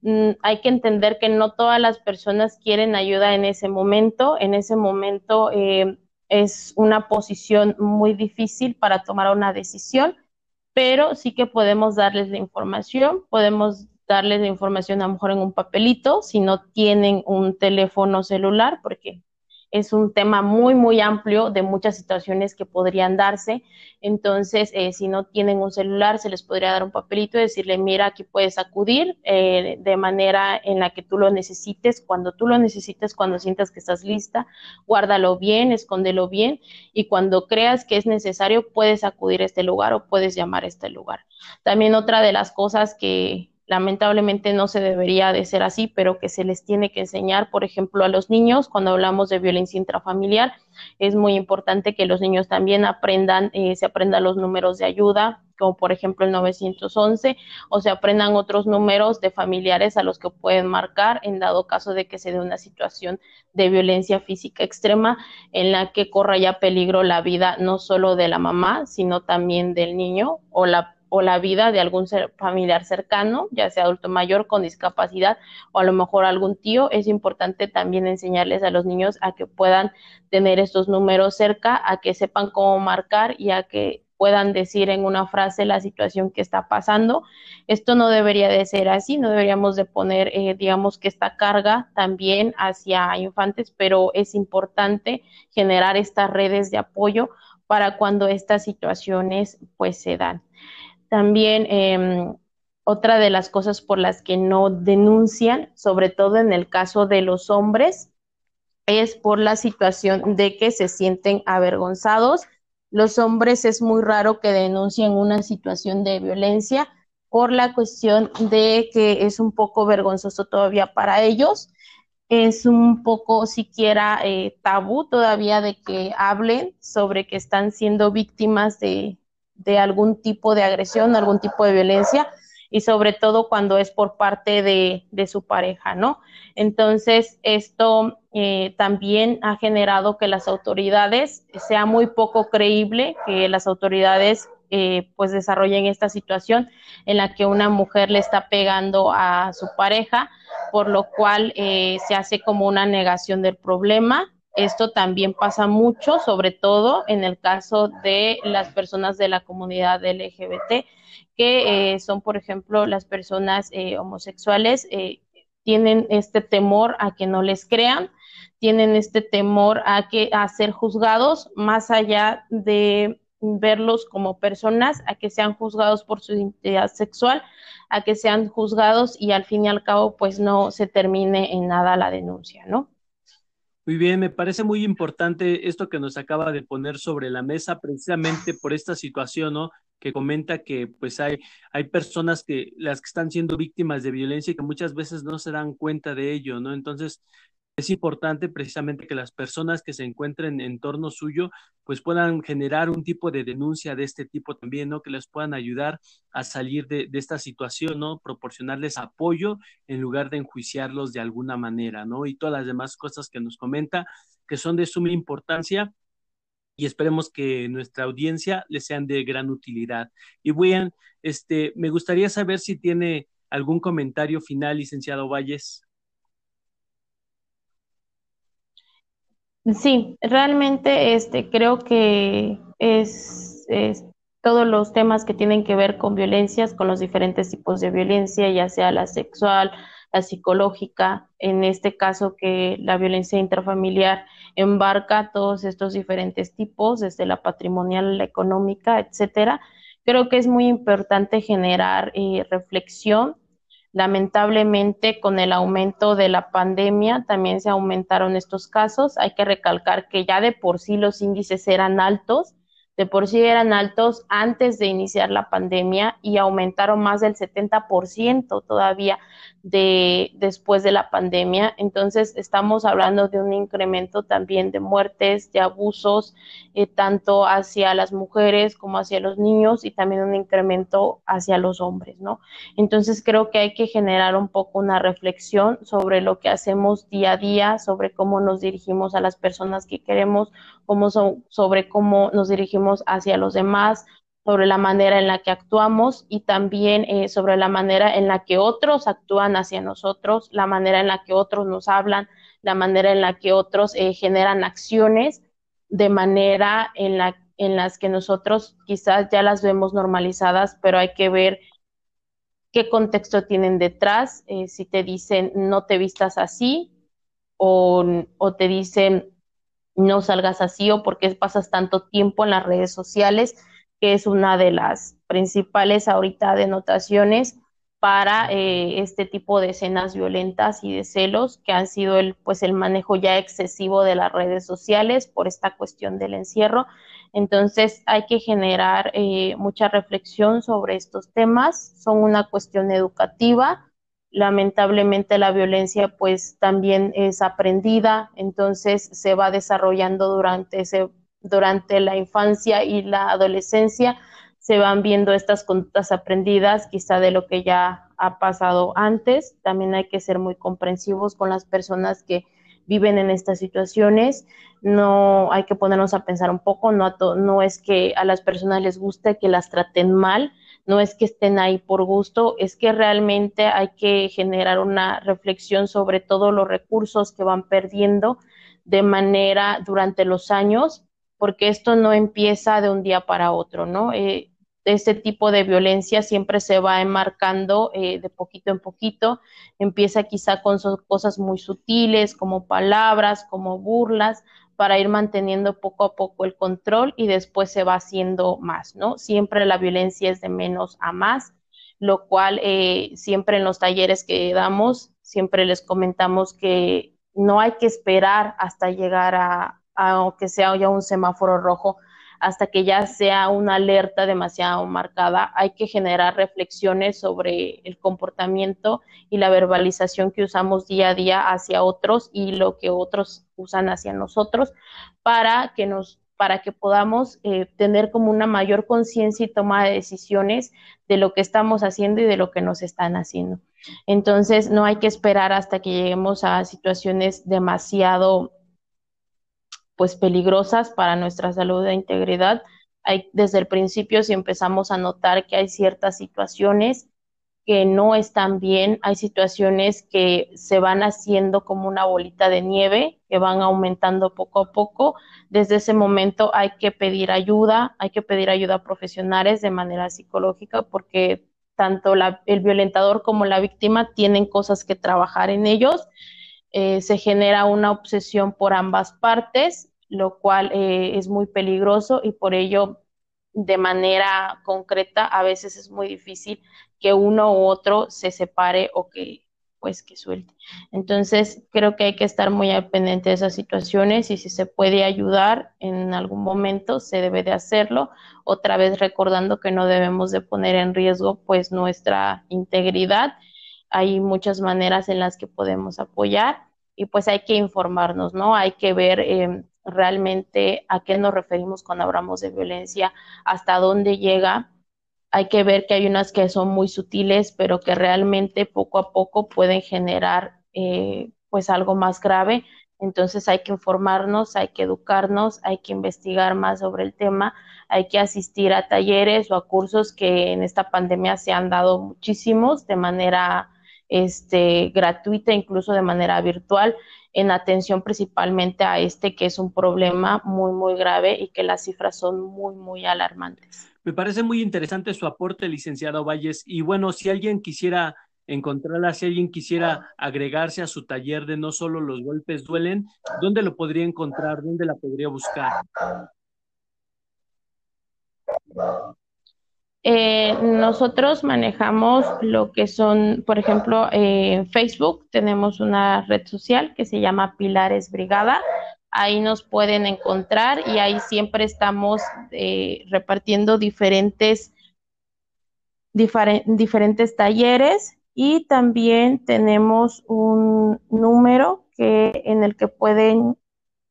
Mm, hay que entender que no todas las personas quieren ayuda en ese momento. En ese momento eh, es una posición muy difícil para tomar una decisión, pero sí que podemos darles la información, podemos darles la información a lo mejor en un papelito, si no tienen un teléfono celular, porque es un tema muy, muy amplio de muchas situaciones que podrían darse. Entonces, eh, si no tienen un celular, se les podría dar un papelito y decirle, mira, aquí puedes acudir eh, de manera en la que tú lo necesites, cuando tú lo necesites, cuando sientas que estás lista, guárdalo bien, escóndelo bien y cuando creas que es necesario, puedes acudir a este lugar o puedes llamar a este lugar. También otra de las cosas que lamentablemente no se debería de ser así, pero que se les tiene que enseñar, por ejemplo, a los niños, cuando hablamos de violencia intrafamiliar, es muy importante que los niños también aprendan, eh, se aprendan los números de ayuda, como por ejemplo el 911, o se aprendan otros números de familiares a los que pueden marcar en dado caso de que se dé una situación de violencia física extrema en la que corra ya peligro la vida no solo de la mamá, sino también del niño o la o la vida de algún familiar cercano, ya sea adulto mayor con discapacidad o a lo mejor algún tío, es importante también enseñarles a los niños a que puedan tener estos números cerca, a que sepan cómo marcar y a que puedan decir en una frase la situación que está pasando. Esto no debería de ser así, no deberíamos de poner, eh, digamos, que esta carga también hacia infantes, pero es importante generar estas redes de apoyo para cuando estas situaciones pues se dan. También em, otra de las cosas por las que no denuncian, sobre todo en el caso de los hombres, es por la situación de que se sienten avergonzados. Los hombres es muy raro que denuncien una situación de violencia por la cuestión de que es un poco vergonzoso todavía para ellos. Es un poco siquiera eh, tabú todavía de que hablen sobre que están siendo víctimas de, de algún tipo de agresión, algún tipo de violencia y sobre todo cuando es por parte de, de su pareja, ¿no? Entonces, esto eh, también ha generado que las autoridades sea muy poco creíble, que las autoridades eh, pues desarrollen esta situación en la que una mujer le está pegando a su pareja, por lo cual eh, se hace como una negación del problema. Esto también pasa mucho, sobre todo en el caso de las personas de la comunidad LGBT, que eh, son, por ejemplo, las personas homosexuales, tienen este temor a que no les crean, tienen este temor a que a ser juzgados más allá de verlos como personas, a que sean juzgados por su identidad sexual, a que sean juzgados y al fin y al cabo pues no se termine en nada la denuncia, ¿no? Muy bien, me parece muy importante esto que nos acaba de poner sobre la mesa precisamente por esta situación, ¿no? Que comenta que pues hay, hay personas que las que están siendo víctimas de violencia y que muchas veces no se dan cuenta de ello, ¿no? Entonces, es importante precisamente que las personas que se encuentren en torno suyo pues puedan generar un tipo de denuncia de este tipo también, ¿no? Que les puedan ayudar a salir de, esta situación, ¿no? Proporcionarles apoyo en lugar de enjuiciarlos de alguna manera, ¿no? Y todas las demás cosas que nos comenta que son de suma importancia y esperemos que nuestra audiencia les sean de gran utilidad. Y William, este, me gustaría saber si tiene algún comentario final, licenciado Valles. Sí, realmente este, creo que es, todos los temas que tienen que ver con violencias, con los diferentes tipos de violencia, ya sea la sexual, la psicológica, en este caso que la violencia intrafamiliar embarca todos estos diferentes tipos, desde la patrimonial, la económica, etcétera. Creo que es muy importante generar eh, reflexión Lamentablemente, con el aumento de la pandemia, también se aumentaron estos casos. Hay que recalcar que ya de por sí los índices eran altos, de por sí eran altos antes de iniciar la pandemia y aumentaron más del 70% todavía de después de la pandemia. Entonces, estamos hablando de un incremento también de muertes, de abusos, eh, tanto hacia las mujeres como hacia los niños y también un incremento hacia los hombres, ¿no? Entonces, creo que hay que generar un poco una reflexión sobre lo que hacemos día a día, sobre cómo nos dirigimos a las personas que queremos, cómo sobre cómo nos dirigimos hacia los demás, sobre la manera en la que actuamos y también eh, sobre la manera en la que otros actúan hacia nosotros, la manera en la que otros nos hablan, la manera en la que otros eh, generan acciones de manera en la en las que nosotros quizás ya las vemos normalizadas, pero hay que ver qué contexto tienen detrás, eh, si te dicen no te vistas así o, o te dicen no salgas así o por qué pasas tanto tiempo en las redes sociales que es una de las principales ahorita denotaciones para eh, este tipo de escenas violentas y de celos que han sido el pues el manejo ya excesivo de las redes sociales por esta cuestión del encierro. Entonces hay que generar eh, mucha reflexión sobre estos temas. Son una cuestión educativa. Lamentablemente la violencia pues también es aprendida. Entonces se va desarrollando durante ese durante la infancia y la adolescencia se van viendo estas conductas aprendidas, quizá de lo que ya ha pasado antes. También hay que ser muy comprensivos con las personas que viven en estas situaciones. No hay que ponernos a pensar un poco, no, no es que a las personas les guste que las traten mal, no es que estén ahí por gusto, es que realmente hay que generar una reflexión sobre todos los recursos que van perdiendo de manera durante los años porque esto no empieza de un día para otro, ¿no? Eh, este tipo de violencia siempre se va enmarcando eh, de poquito en poquito, empieza quizá con cosas muy sutiles como palabras, como burlas, para ir manteniendo poco a poco el control y después se va haciendo más, ¿no? Siempre la violencia es de menos a más, lo cual eh, siempre en los talleres que damos, siempre les comentamos que no hay que esperar hasta llegar a, aunque sea ya un semáforo rojo, hasta que ya sea una alerta demasiado marcada, hay que generar reflexiones sobre el comportamiento y la verbalización que usamos día a día hacia otros y lo que otros usan hacia nosotros para que nos para que podamos eh, tener como una mayor conciencia y toma de decisiones de lo que estamos haciendo y de lo que nos están haciendo. Entonces, no hay que esperar hasta que lleguemos a situaciones demasiado pues peligrosas para nuestra salud e integridad, hay, desde el principio si empezamos a notar que hay ciertas situaciones que no están bien, hay situaciones que se van haciendo como una bolita de nieve, que van aumentando poco a poco. Desde ese momento hay que pedir ayuda, hay que pedir ayuda a profesionales de manera psicológica porque tanto el violentador como la víctima tienen cosas que trabajar en ellos. Eh, se genera una obsesión por ambas partes, lo cual eh, es muy peligroso y por ello de manera concreta a veces es muy difícil que uno u otro se separe o que pues que suelte. Entonces, creo que hay que estar muy al pendiente de esas situaciones y si se puede ayudar en algún momento, se debe de hacerlo. Otra vez recordando que no debemos de poner en riesgo pues nuestra integridad. Hay muchas maneras en las que podemos apoyar y pues hay que informarnos, ¿no? Hay que ver eh, realmente a qué nos referimos cuando hablamos de violencia, hasta dónde llega hay que ver que hay unas que son muy sutiles, pero que realmente poco a poco pueden generar eh, pues algo más grave. Entonces hay que informarnos, hay que educarnos, hay que investigar más sobre el tema, hay que asistir a talleres o a cursos que en esta pandemia se han dado muchísimos de manera este, gratuita, incluso de manera virtual, en atención principalmente a este que es un problema muy, muy grave y que las cifras son muy, muy alarmantes. Me parece muy interesante su aporte, licenciado Valles. Y bueno, si alguien quisiera encontrarla, si alguien quisiera agregarse a su taller de No solo los golpes duelen, ¿dónde lo podría encontrar? ¿Dónde la podría buscar? Eh, nosotros manejamos lo que son, por ejemplo, en Facebook tenemos una red social que se llama Pilares Brigada ahí nos pueden encontrar y ahí siempre estamos eh, repartiendo diferentes, diferentes talleres y también tenemos un número que, en el que pueden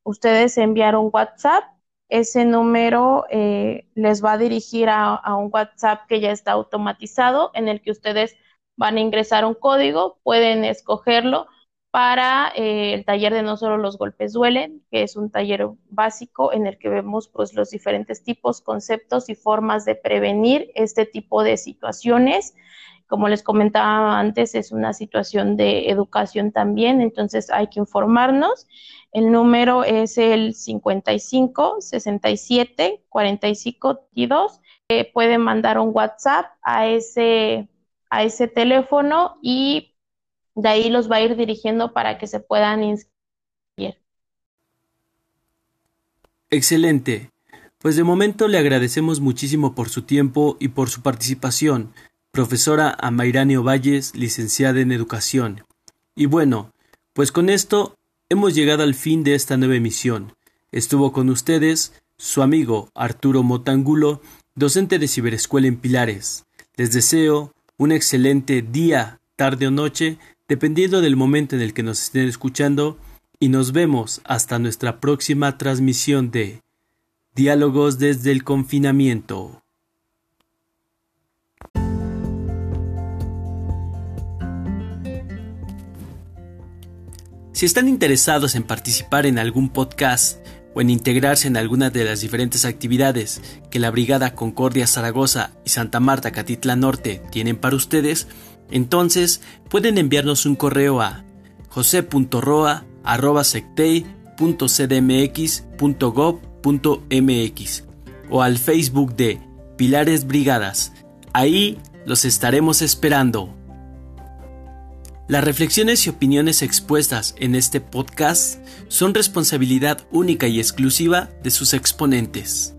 ustedes enviar un WhatsApp. Ese número eh, les va a dirigir a, un WhatsApp que ya está automatizado en el que ustedes van a ingresar un código, pueden escogerlo para eh, el taller de No solo los golpes duelen, que es un taller básico en el que vemos pues, los diferentes tipos, conceptos y formas de prevenir este tipo de situaciones. Como les comentaba antes, es una situación de educación también, entonces hay que informarnos. El número es el 55 67 45 2. pueden mandar un WhatsApp a ese, a ese teléfono y de ahí los va a ir dirigiendo para que se puedan inscribir. Excelente. Pues de momento le agradecemos muchísimo por su tiempo y por su participación, profesora Amairani Valles, licenciada en Educación. Y bueno, pues con esto hemos llegado al fin de esta nueva emisión. Estuvo con ustedes su amigo Arturo Motangulo, docente de Ciberescuela en Pilares. Les deseo un excelente día, tarde o noche dependiendo del momento en el que nos estén escuchando, y nos vemos hasta nuestra próxima transmisión de Diálogos desde el confinamiento. Si están interesados en participar en algún podcast o en integrarse en alguna de las diferentes actividades que la Brigada Concordia Zaragoza y Santa Marta Catitla Norte tienen para ustedes, entonces pueden enviarnos un correo a jose.roa.sectei.cdmx.gov.mx o al Facebook de Pilares Brigadas. Ahí los estaremos esperando. Las reflexiones y opiniones expuestas en este podcast son responsabilidad única y exclusiva de sus exponentes.